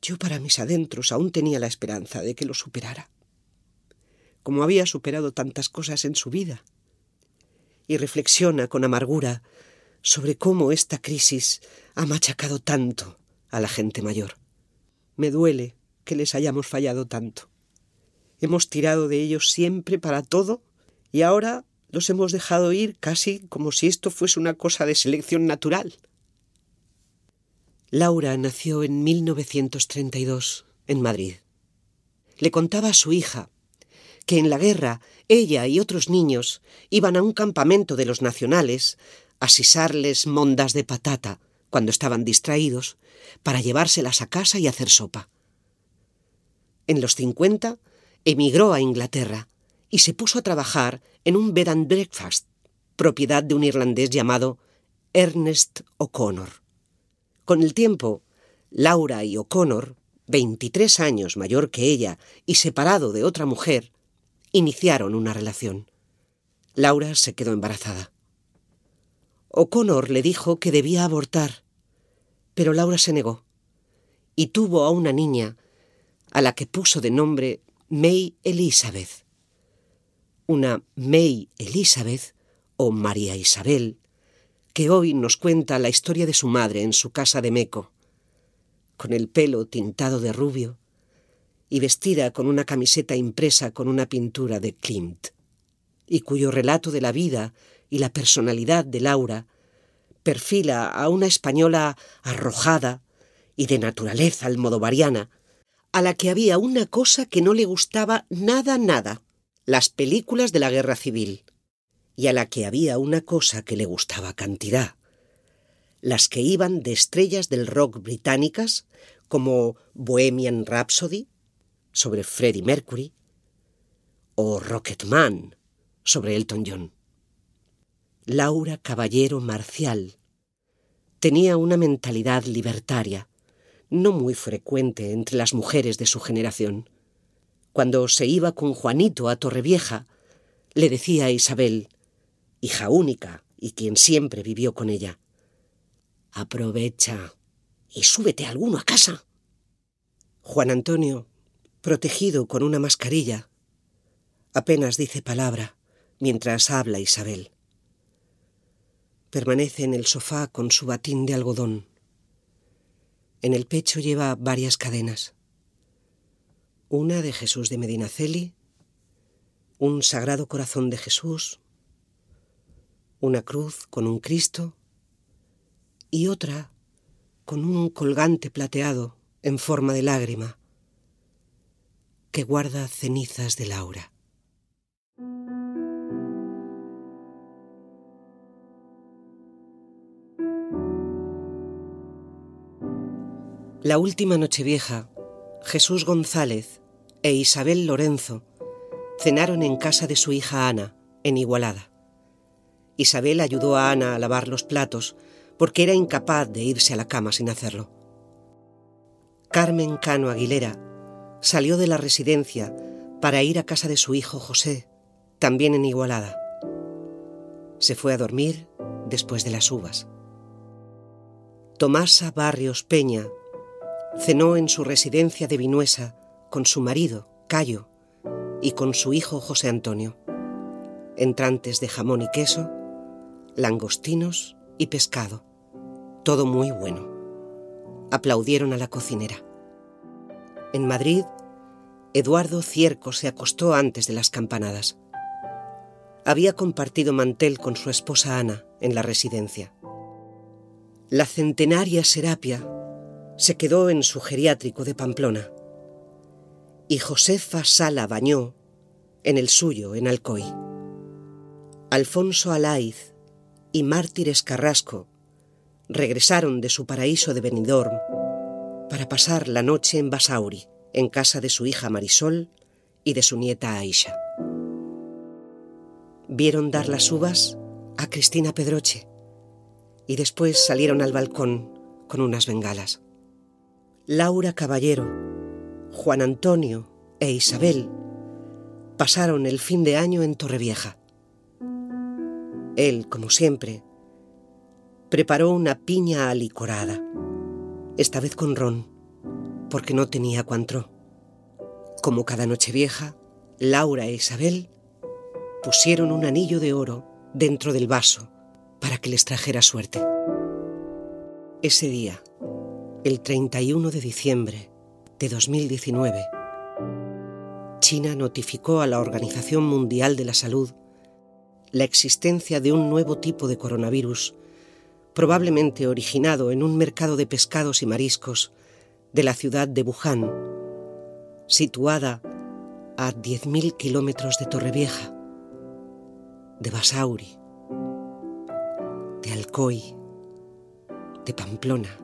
Yo para mis adentros aún tenía la esperanza de que lo superara, como había superado tantas cosas en su vida, y reflexiona con amargura sobre cómo esta crisis ha machacado tanto a la gente mayor. Me duele que les hayamos fallado tanto. Hemos tirado de ellos siempre para todo y ahora los hemos dejado ir casi como si esto fuese una cosa de selección natural. Laura nació en 1932 en Madrid. Le contaba a su hija que en la guerra ella y otros niños iban a un campamento de los nacionales a sisarles mondas de patata cuando estaban distraídos para llevárselas a casa y hacer sopa. En los cincuenta emigró a Inglaterra y se puso a trabajar en un bed and breakfast, propiedad de un irlandés llamado Ernest O'Connor. Con el tiempo, Laura y O'Connor, 23 años mayor que ella y separado de otra mujer, iniciaron una relación. Laura se quedó embarazada. O'Connor le dijo que debía abortar, pero Laura se negó y tuvo a una niña a la que puso de nombre May Elizabeth una May Elizabeth o María Isabel, que hoy nos cuenta la historia de su madre en su casa de Meco, con el pelo tintado de rubio y vestida con una camiseta impresa con una pintura de Klimt, y cuyo relato de la vida y la personalidad de Laura perfila a una española arrojada y de naturaleza almodovariana, a la que había una cosa que no le gustaba nada, nada, las películas de la guerra civil, y a la que había una cosa que le gustaba cantidad, las que iban de estrellas del rock británicas como Bohemian Rhapsody sobre Freddie Mercury o Rocketman sobre Elton John. Laura Caballero Marcial tenía una mentalidad libertaria, no muy frecuente entre las mujeres de su generación. Cuando se iba con Juanito a Torrevieja, le decía a Isabel, hija única y quien siempre vivió con ella, Aprovecha y súbete alguno a casa. Juan Antonio, protegido con una mascarilla, apenas dice palabra mientras habla Isabel. Permanece en el sofá con su batín de algodón. En el pecho lleva varias cadenas. Una de Jesús de Medinaceli, un Sagrado Corazón de Jesús, una cruz con un Cristo y otra con un colgante plateado en forma de lágrima que guarda cenizas de Laura. La última Nochevieja, Jesús González e Isabel Lorenzo cenaron en casa de su hija Ana, en Igualada. Isabel ayudó a Ana a lavar los platos porque era incapaz de irse a la cama sin hacerlo. Carmen Cano Aguilera salió de la residencia para ir a casa de su hijo José, también en Igualada. Se fue a dormir después de las uvas. Tomasa Barrios Peña cenó en su residencia de Vinuesa con su marido, Cayo, y con su hijo José Antonio. Entrantes de jamón y queso, langostinos y pescado. Todo muy bueno. Aplaudieron a la cocinera. En Madrid, Eduardo Cierco se acostó antes de las campanadas. Había compartido mantel con su esposa Ana en la residencia. La centenaria Serapia se quedó en su geriátrico de Pamplona y Josefa Sala Bañó en el suyo en Alcoy. Alfonso Alaiz y Mártires Carrasco regresaron de su paraíso de Benidorm para pasar la noche en Basauri, en casa de su hija Marisol y de su nieta Aisha. Vieron dar las uvas a Cristina Pedroche y después salieron al balcón con unas bengalas. Laura Caballero, Juan Antonio e Isabel pasaron el fin de año en Torrevieja. Él, como siempre, preparó una piña alicorada, esta vez con ron, porque no tenía cuantro. Como cada noche vieja, Laura e Isabel pusieron un anillo de oro dentro del vaso para que les trajera suerte. Ese día, el 31 de diciembre de 2019, China notificó a la Organización Mundial de la Salud la existencia de un nuevo tipo de coronavirus probablemente originado en un mercado de pescados y mariscos de la ciudad de Wuhan, situada a 10.000 kilómetros de Torrevieja, de Basauri, de Alcoy, de Pamplona,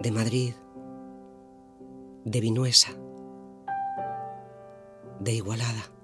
de Madrid, de Vinuesa, de Igualada.